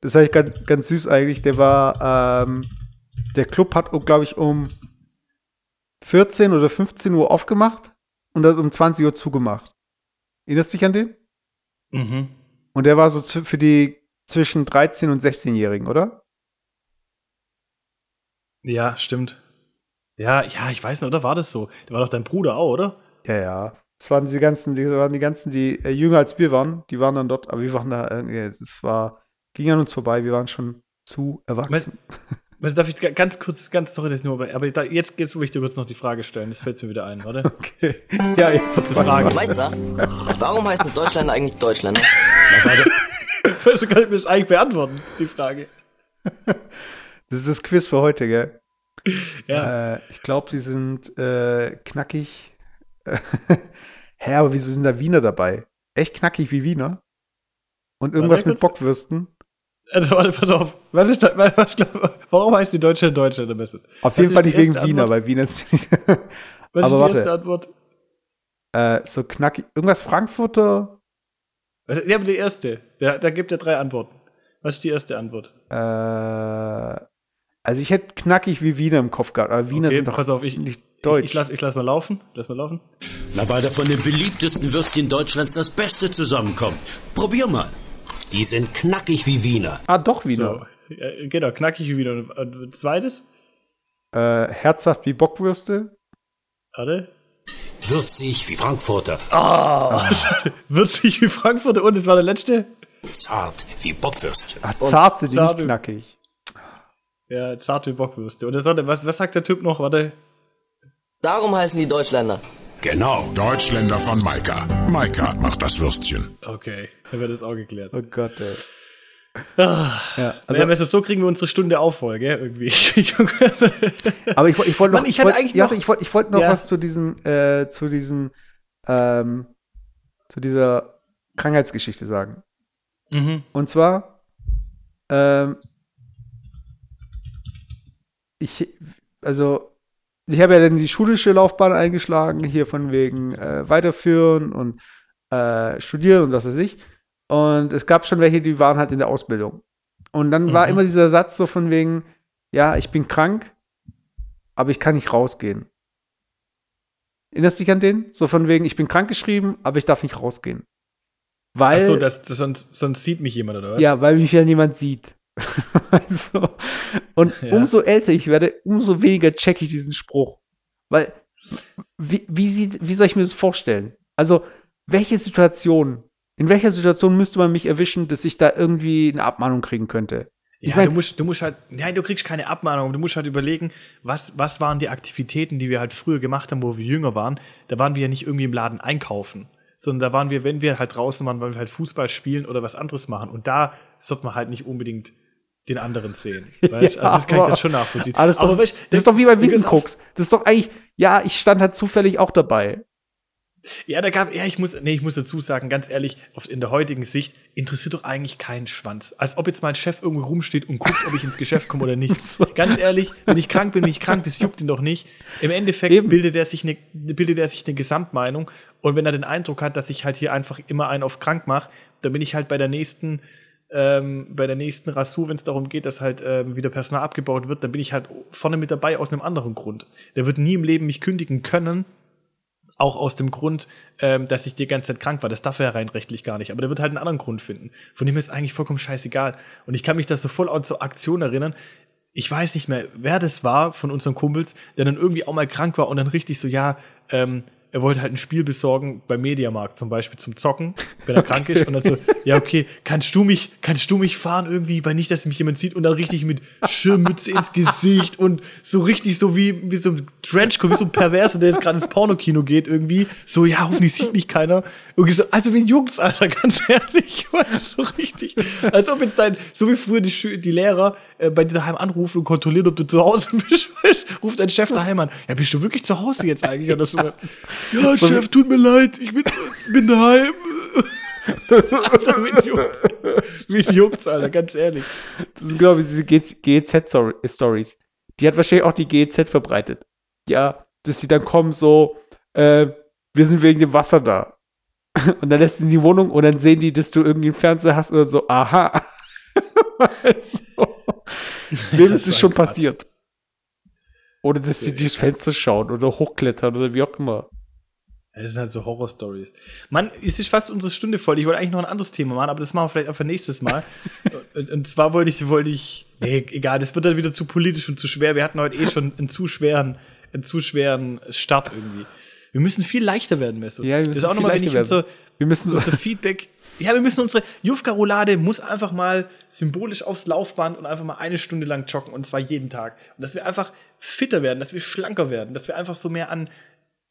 das ist eigentlich ganz, ganz süß eigentlich, der war, ähm, der Club hat, glaube ich, um 14 oder 15 Uhr aufgemacht und hat um 20 Uhr zugemacht. Erinnerst du dich an den? Mhm. Und der war so für die zwischen 13 und 16-Jährigen, oder? Ja, stimmt. Ja, ja, ich weiß nicht, oder war das so? Der war doch dein Bruder auch, oder? Ja, ja. Das waren die ganzen, die waren die ganzen, die äh, jünger als wir waren, die waren dann dort, aber wir waren da, äh, es war, ging an uns vorbei, wir waren schon zu erwachsen. Was darf ich ga- ganz kurz, ganz sorry, das nur, aber da, jetzt geht's, wo ich dir kurz noch die Frage stellen. Das fällt mir wieder ein, warte. Okay. Ja, jetzt Kurze Frage. Meister, warum heißen Deutschländer eigentlich Deutschländer? Also kann ich mir das eigentlich beantworten, die Frage. Das ist das Quiz für heute, gell? Ja. Äh, ich glaube, sie sind äh, knackig. Hä, aber wieso sind da Wiener dabei? Echt knackig wie Wiener? Und irgendwas mit. Bockwürsten? Also, warte, pass auf. Was ist da, was, warum heißt die Deutsche Deutschland am besten? Auf jeden Fall nicht wegen erste Wiener, Antwort? weil Wiener ist Was Aber ist die warte. erste Antwort? äh, so knackig. Irgendwas Frankfurter? Ja, aber die erste. Da, da gibt er drei Antworten. Was ist die erste Antwort? Äh, also ich hätte knackig wie Wiener im Kopf gehabt, aber Wiener Okay, sind doch pass auf, ich- nicht Ich, deutsch. ich, lass, ich lass mal laufen. Lass mal laufen. Na, weil da von den beliebtesten Würstchen Deutschlands das Beste zusammenkommt. Probier mal. Die sind knackig wie Wiener. ah, doch Wiener. So. Ja, genau, knackig wie wieder. Und, zweites? Äh, herzhaft wie Bockwürste. Warte. Würzig wie Frankfurter. Würzig wie Frankfurt. Und es war der letzte? Zart wie Bockwürstchen. Ah, zart sind die zart nicht knackig. Ja, zart wie Bockwürste. Und das war der, was, was sagt der Typ noch? Warte. Darum heißen die Deutschländer. Genau. Deutschländer von Maika. Maika macht das Würstchen. Okay, dann wird das auch geklärt. Oh Gott, ey. Ah, Ja, also, also, so kriegen wir unsere Stunde auf voll, gell? Irgendwie. aber ich, ich wollte noch, Mann, ich ich wollte eigentlich ja, noch- ich wollte, ich wollte noch Ja. was zu diesen, äh, zu diesen, ähm, zu dieser Krankheitsgeschichte sagen. mhm. Und zwar, ähm, ich, also, ich habe ja dann die schulische Laufbahn eingeschlagen, hier von wegen äh, weiterführen und äh, studieren und was weiß ich. Und es gab schon welche, die waren halt in der Ausbildung. Und dann war Mhm. immer dieser Satz so von wegen, ja, ich bin krank, aber ich kann nicht rausgehen. Erinnerst du dich an den? So von wegen, ich bin krank geschrieben, aber ich darf nicht rausgehen. Weil, Achso, das, das, sonst, sonst sieht mich jemand, oder was? ja, weil mich ja niemand sieht. also, und Ja. umso älter ich werde, umso weniger checke ich diesen Spruch. Weil wie, wie, sieht, wie soll ich mir das vorstellen? Also, welche Situation, in welcher Situation müsste man mich erwischen, dass ich da irgendwie eine Abmahnung kriegen könnte? Ich ja, mein- du musst, du musst halt, nein, du kriegst keine Abmahnung, du musst halt überlegen, was, was waren die Aktivitäten, die wir halt früher gemacht haben, wo wir jünger waren. Da waren wir ja nicht irgendwie im Laden einkaufen, sondern da waren wir, wenn wir halt draußen waren, weil wir halt Fußball spielen oder was anderes machen. Und da sollte man halt nicht unbedingt den anderen sehen. Weißt? Ja, also das kann ich aber- dann schon nachvollziehen. Das ist doch, weißt, das ist doch wie beim Wiesenkrux. Das ist doch eigentlich, ja, ich stand halt zufällig auch dabei. Ja, da gab, ja, ich muss, nee, ich muss dazu sagen, ganz ehrlich, in der heutigen Sicht interessiert doch eigentlich keinen Schwanz. Als ob jetzt mein Chef irgendwo rumsteht und guckt, ob ich ins Geschäft komme oder nicht. Ganz ehrlich, wenn ich krank bin, bin ich krank, das juckt ihn doch nicht. Im Endeffekt Eben. bildet er sich eine, bildet er sich eine Gesamtmeinung. Und wenn er den Eindruck hat, dass ich halt hier einfach immer einen auf krank mache, dann bin ich halt bei der nächsten, ähm, bei der nächsten Rasur, wenn es darum geht, dass halt ähm, wieder Personal abgebaut wird, dann bin ich halt vorne mit dabei aus einem anderen Grund. Der wird nie im Leben mich kündigen können, auch aus dem Grund, ähm, dass ich die ganze Zeit krank war. Das darf er ja rein rechtlich gar nicht. Aber der wird halt einen anderen Grund finden. Von dem ist eigentlich vollkommen scheißegal. Und ich kann mich da so voll an zur Aktion erinnern. Ich weiß nicht mehr, wer das war von unseren Kumpels, der dann irgendwie auch mal krank war und dann richtig so, ja, ähm, er wollte halt ein Spiel besorgen beim Mediamarkt zum Beispiel zum Zocken, wenn er krank ist. Und dann so, ja, okay, kannst du mich, kannst du mich fahren irgendwie, weil nicht, dass mich jemand sieht und dann richtig mit Schirmmütze ins Gesicht und so richtig so wie, wie so ein Trenchcoat, wie so ein Perverser, der jetzt gerade ins Pornokino geht irgendwie. So, ja, hoffentlich sieht mich keiner. Irgendwie so, also wen juckt's, Alter, ganz ehrlich, was so richtig. Als ob jetzt dein, so wie früher die, Schü- die Lehrer äh, bei dir daheim anrufen und kontrollieren, ob du zu Hause bist, weißt, ruft dein Chef daheim an. Ja, bist du wirklich zu Hause jetzt eigentlich? Oder so. Ja, Chef, tut mir leid, ich bin, bin daheim. Alter, wen juckt's? Wen juckt's, Alter, ganz ehrlich. Das sind, glaube ich, diese GZ-Stories. Die hat wahrscheinlich auch die GZ verbreitet. Ja, dass sie dann kommen so, äh, wir sind wegen dem Wasser da. Und dann lässt sie in die Wohnung und dann sehen die, dass du irgendwie einen Fernseher hast oder so, aha. so. Wem das ist es schon Quatsch. passiert? Oder dass sie durchs Fenster schauen oder hochklettern oder wie auch immer. Das sind halt so Horror-Stories. Mann, es ist fast unsere Stunde voll. Ich wollte eigentlich noch ein anderes Thema machen, aber das machen wir vielleicht einfach nächstes Mal. und, und zwar wollte ich, wollte ich, nee, egal, das wird dann wieder zu politisch und zu schwer. Wir hatten heute eh schon einen zu schweren, einen zu schweren Start irgendwie. Wir müssen viel leichter werden, Mesut. Ja, wir das müssen ist auch viel nochmal, wenn ich unser, Wir müssen so, unser Feedback. Ja, wir müssen unsere Jufka-Roulade muss einfach mal symbolisch aufs Laufband und einfach mal eine Stunde lang joggen und zwar jeden Tag. Und dass wir einfach fitter werden, dass wir schlanker werden, dass wir einfach so mehr an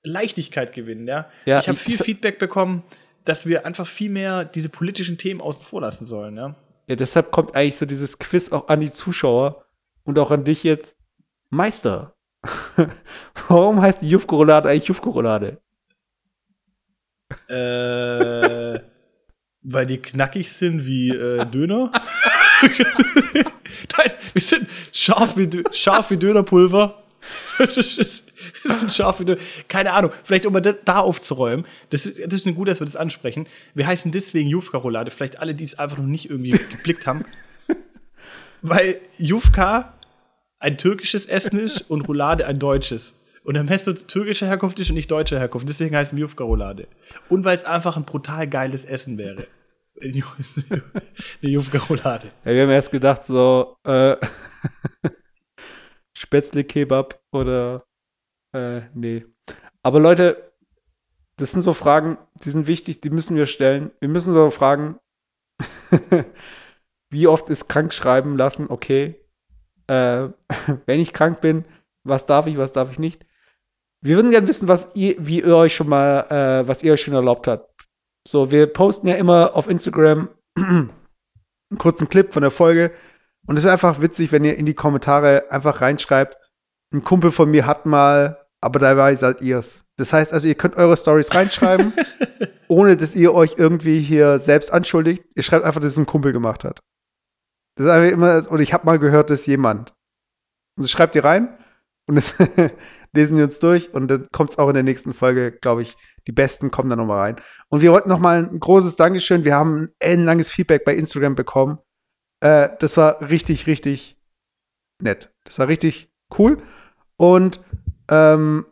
Leichtigkeit gewinnen, ja. Ja, ich habe viel Feedback bekommen, dass wir einfach viel mehr diese politischen Themen außen vor lassen sollen, ja. ja, deshalb kommt eigentlich so dieses Quiz auch an die Zuschauer und auch an dich jetzt. Meister, warum heißt die Jufko-Roulade eigentlich Jufko-Roulade? Äh, weil die knackig sind wie äh, Döner. Nein, wir sind scharf wie, scharf wie Dönerpulver. wir sind scharf wie. Keine Ahnung, vielleicht um da- da aufzuräumen. Das, das ist gut, dass wir das ansprechen. Wir heißen deswegen Jufka-Roulade. Vielleicht alle, die es einfach noch nicht irgendwie geblickt haben. Weil Jufka ein türkisches Essen ist und Roulade ein deutsches. Und der Messo türkischer Herkunft ist und nicht deutscher Herkunft. Deswegen heißt es Jufka-Roulade. Und weil es einfach ein brutal geiles Essen wäre. Eine Jufka-Roulade. Ja, wir haben erst gedacht, so, äh, Spätzle-Kebab oder, äh, nee. Aber Leute, das sind so Fragen, die sind wichtig, die müssen wir stellen. Wir müssen so fragen, wie oft ist krank schreiben lassen, okay. Äh, wenn ich krank bin, was darf ich, was darf ich nicht? Wir würden gerne wissen, was ihr, wie ihr euch schon mal, äh, was ihr euch schon erlaubt habt. So, wir posten ja immer auf Instagram einen kurzen Clip von der Folge. Und es wäre einfach witzig, wenn ihr in die Kommentare einfach reinschreibt, ein Kumpel von mir hat mal, aber dabei seid ihr's. Das heißt also, ihr könnt eure Stories reinschreiben, ohne dass ihr euch irgendwie hier selbst anschuldigt. Ihr schreibt einfach, dass es ein Kumpel gemacht hat. Das ist einfach immer, und ich habe mal gehört, dass jemand. Und das schreibt ihr rein und das lesen wir uns durch und dann kommt es auch in der nächsten Folge, glaube ich, die besten kommen dann nochmal rein. Und wir wollten nochmal ein großes Dankeschön. Wir haben ein ellenlanges Feedback bei Instagram bekommen. Äh, das war richtig, richtig nett. Das war richtig cool. Und ähm,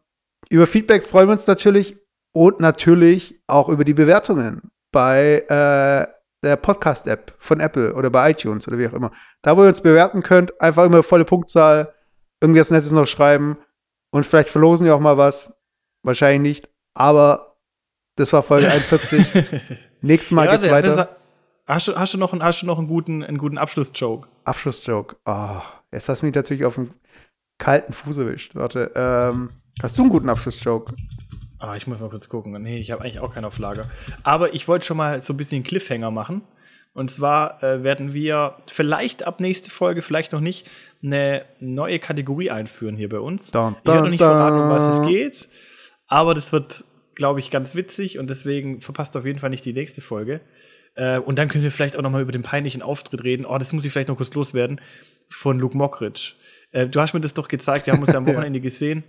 über Feedback freuen wir uns natürlich und natürlich auch über die Bewertungen bei äh, der Podcast-App von Apple oder bei iTunes oder wie auch immer. Da, wo ihr uns bewerten könnt, einfach immer volle Punktzahl, irgendwas Nettes noch schreiben und vielleicht verlosen wir auch mal was. wahrscheinlich nicht, aber das war Folge 41. Nächstes Mal Ja, geht's weiter. das- Hast du, hast du noch, einen, hast du noch einen guten, einen guten Abschlussjoke? Abschlussjoke. Oh, jetzt hast du mich natürlich auf den kalten Fuß erwischt. Warte, ähm, hast du einen guten Abschlussjoke? Ah, ich muss mal kurz gucken. Nee, ich habe eigentlich auch keinen auf Lager. Aber ich wollte schon mal so ein bisschen einen Cliffhanger machen. Und zwar äh, werden wir vielleicht ab nächste Folge, vielleicht noch nicht, eine neue Kategorie einführen hier bei uns. Dun, ich werde noch dun, nicht verraten, um was es dun. geht. Aber das wird, glaube ich, ganz witzig und deswegen verpasst auf jeden Fall nicht die nächste Folge. Äh, und dann können wir vielleicht auch noch mal über den peinlichen Auftritt reden. Oh, das muss ich vielleicht noch kurz loswerden. Von Luke Mockridge. Äh, du hast mir das doch gezeigt, wir haben uns ja am Wochenende gesehen.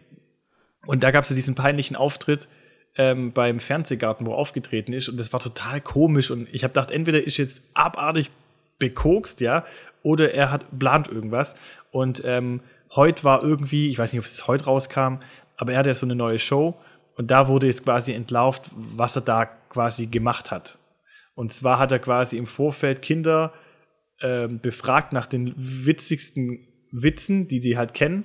Und da gab es so diesen peinlichen Auftritt ähm, beim Fernsehgarten, wo er aufgetreten ist. Und das war total komisch. Und ich habe gedacht, entweder ist jetzt abartig bekokst, ja, oder er hat plant irgendwas. Und ähm, heute war irgendwie, ich weiß nicht, ob es heute rauskam, aber er hat ja so eine neue Show. Und da wurde jetzt quasi entlarvt, was er da quasi gemacht hat. Und zwar hat er quasi im Vorfeld Kinder ähm, befragt nach den witzigsten Witzen, die sie halt kennen.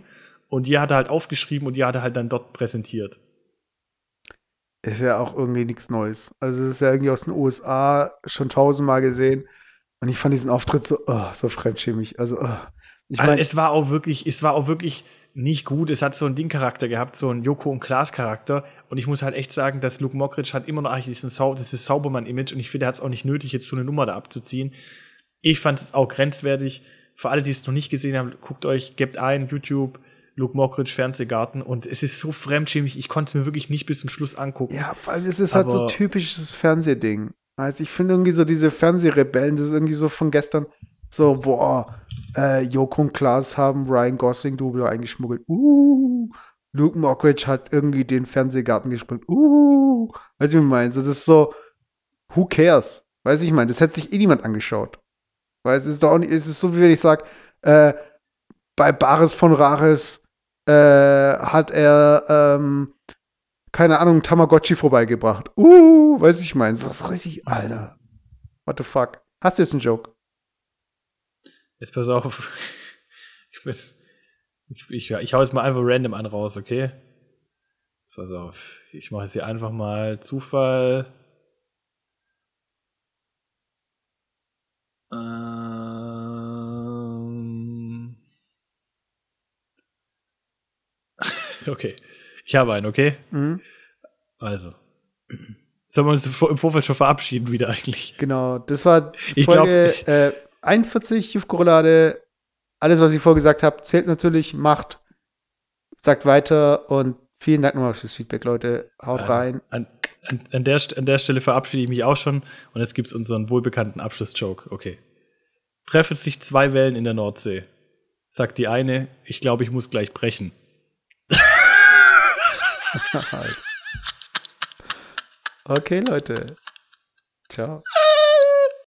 Und die hat er halt aufgeschrieben und die hat er halt dann dort präsentiert. Ist ja auch irgendwie nichts Neues. Also, das ist ja irgendwie aus den USA schon tausendmal gesehen. Und ich fand diesen Auftritt so, oh, so fremdschämig. Also, oh. ich Also meine, es war auch wirklich, es war auch wirklich nicht gut. Es hat so einen Ding-Charakter gehabt, so einen Joko und Klaas-Charakter. Und ich muss halt echt sagen, dass Luke Mockridge hat immer noch eigentlich diesen Sau dieses Saubermann-Image. Und ich finde, er hat es auch nicht nötig, jetzt so eine Nummer da abzuziehen. Ich fand es auch grenzwertig. Für alle, die es noch nicht gesehen haben, guckt euch, gebt ein, YouTube, Luke Mockridge, Fernsehgarten. Und es ist so fremdschämig, ich konnte es mir wirklich nicht bis zum Schluss angucken. ja, vor allem ist es halt so typisches Fernsehding. Also, ich finde irgendwie so diese Fernsehrebellen, das ist irgendwie so von gestern so, boah, äh, Joko und Klaas haben Ryan Gosling-Double eingeschmuggelt. Uh, Luke Mockridge hat irgendwie den Fernsehgarten gesprengt. Uh, weißt du, wie ich meine? So, das ist so, who cares? Weiß ich, ich meine, das hätte sich eh niemand angeschaut. Weil es ist doch auch nicht, es ist so, wie wenn ich sage, äh, bei Bares von Rares äh, hat er, ähm, keine Ahnung, Tamagotchi vorbeigebracht. Uh, weiß ich, meine, das ist richtig, Alter. What the fuck? Hast du jetzt einen Joke? Jetzt pass auf. Ich, bin, ich, ich, ich hau jetzt mal einfach random an raus, okay? Jetzt pass auf. Ich mache jetzt hier einfach mal Zufall. Ähm. okay. Ich habe einen, okay? Mhm. Also. Sollen wir uns im Vorfeld schon verabschieden wieder eigentlich? Genau, das war Ich Folge äh, 41, Jufkorolade. Alles, was ich vorgesagt habe, zählt natürlich, macht, sagt weiter und vielen Dank nochmal fürs Feedback, Leute. Haut Also, rein. An, an, an, der, an der Stelle verabschiede ich mich auch schon. Und jetzt gibt's unseren wohlbekannten Abschlussjoke. Okay. Treffen sich zwei Wellen in der Nordsee. Sagt die eine, ich glaube, ich muss gleich brechen. Okay, Leute. Ciao.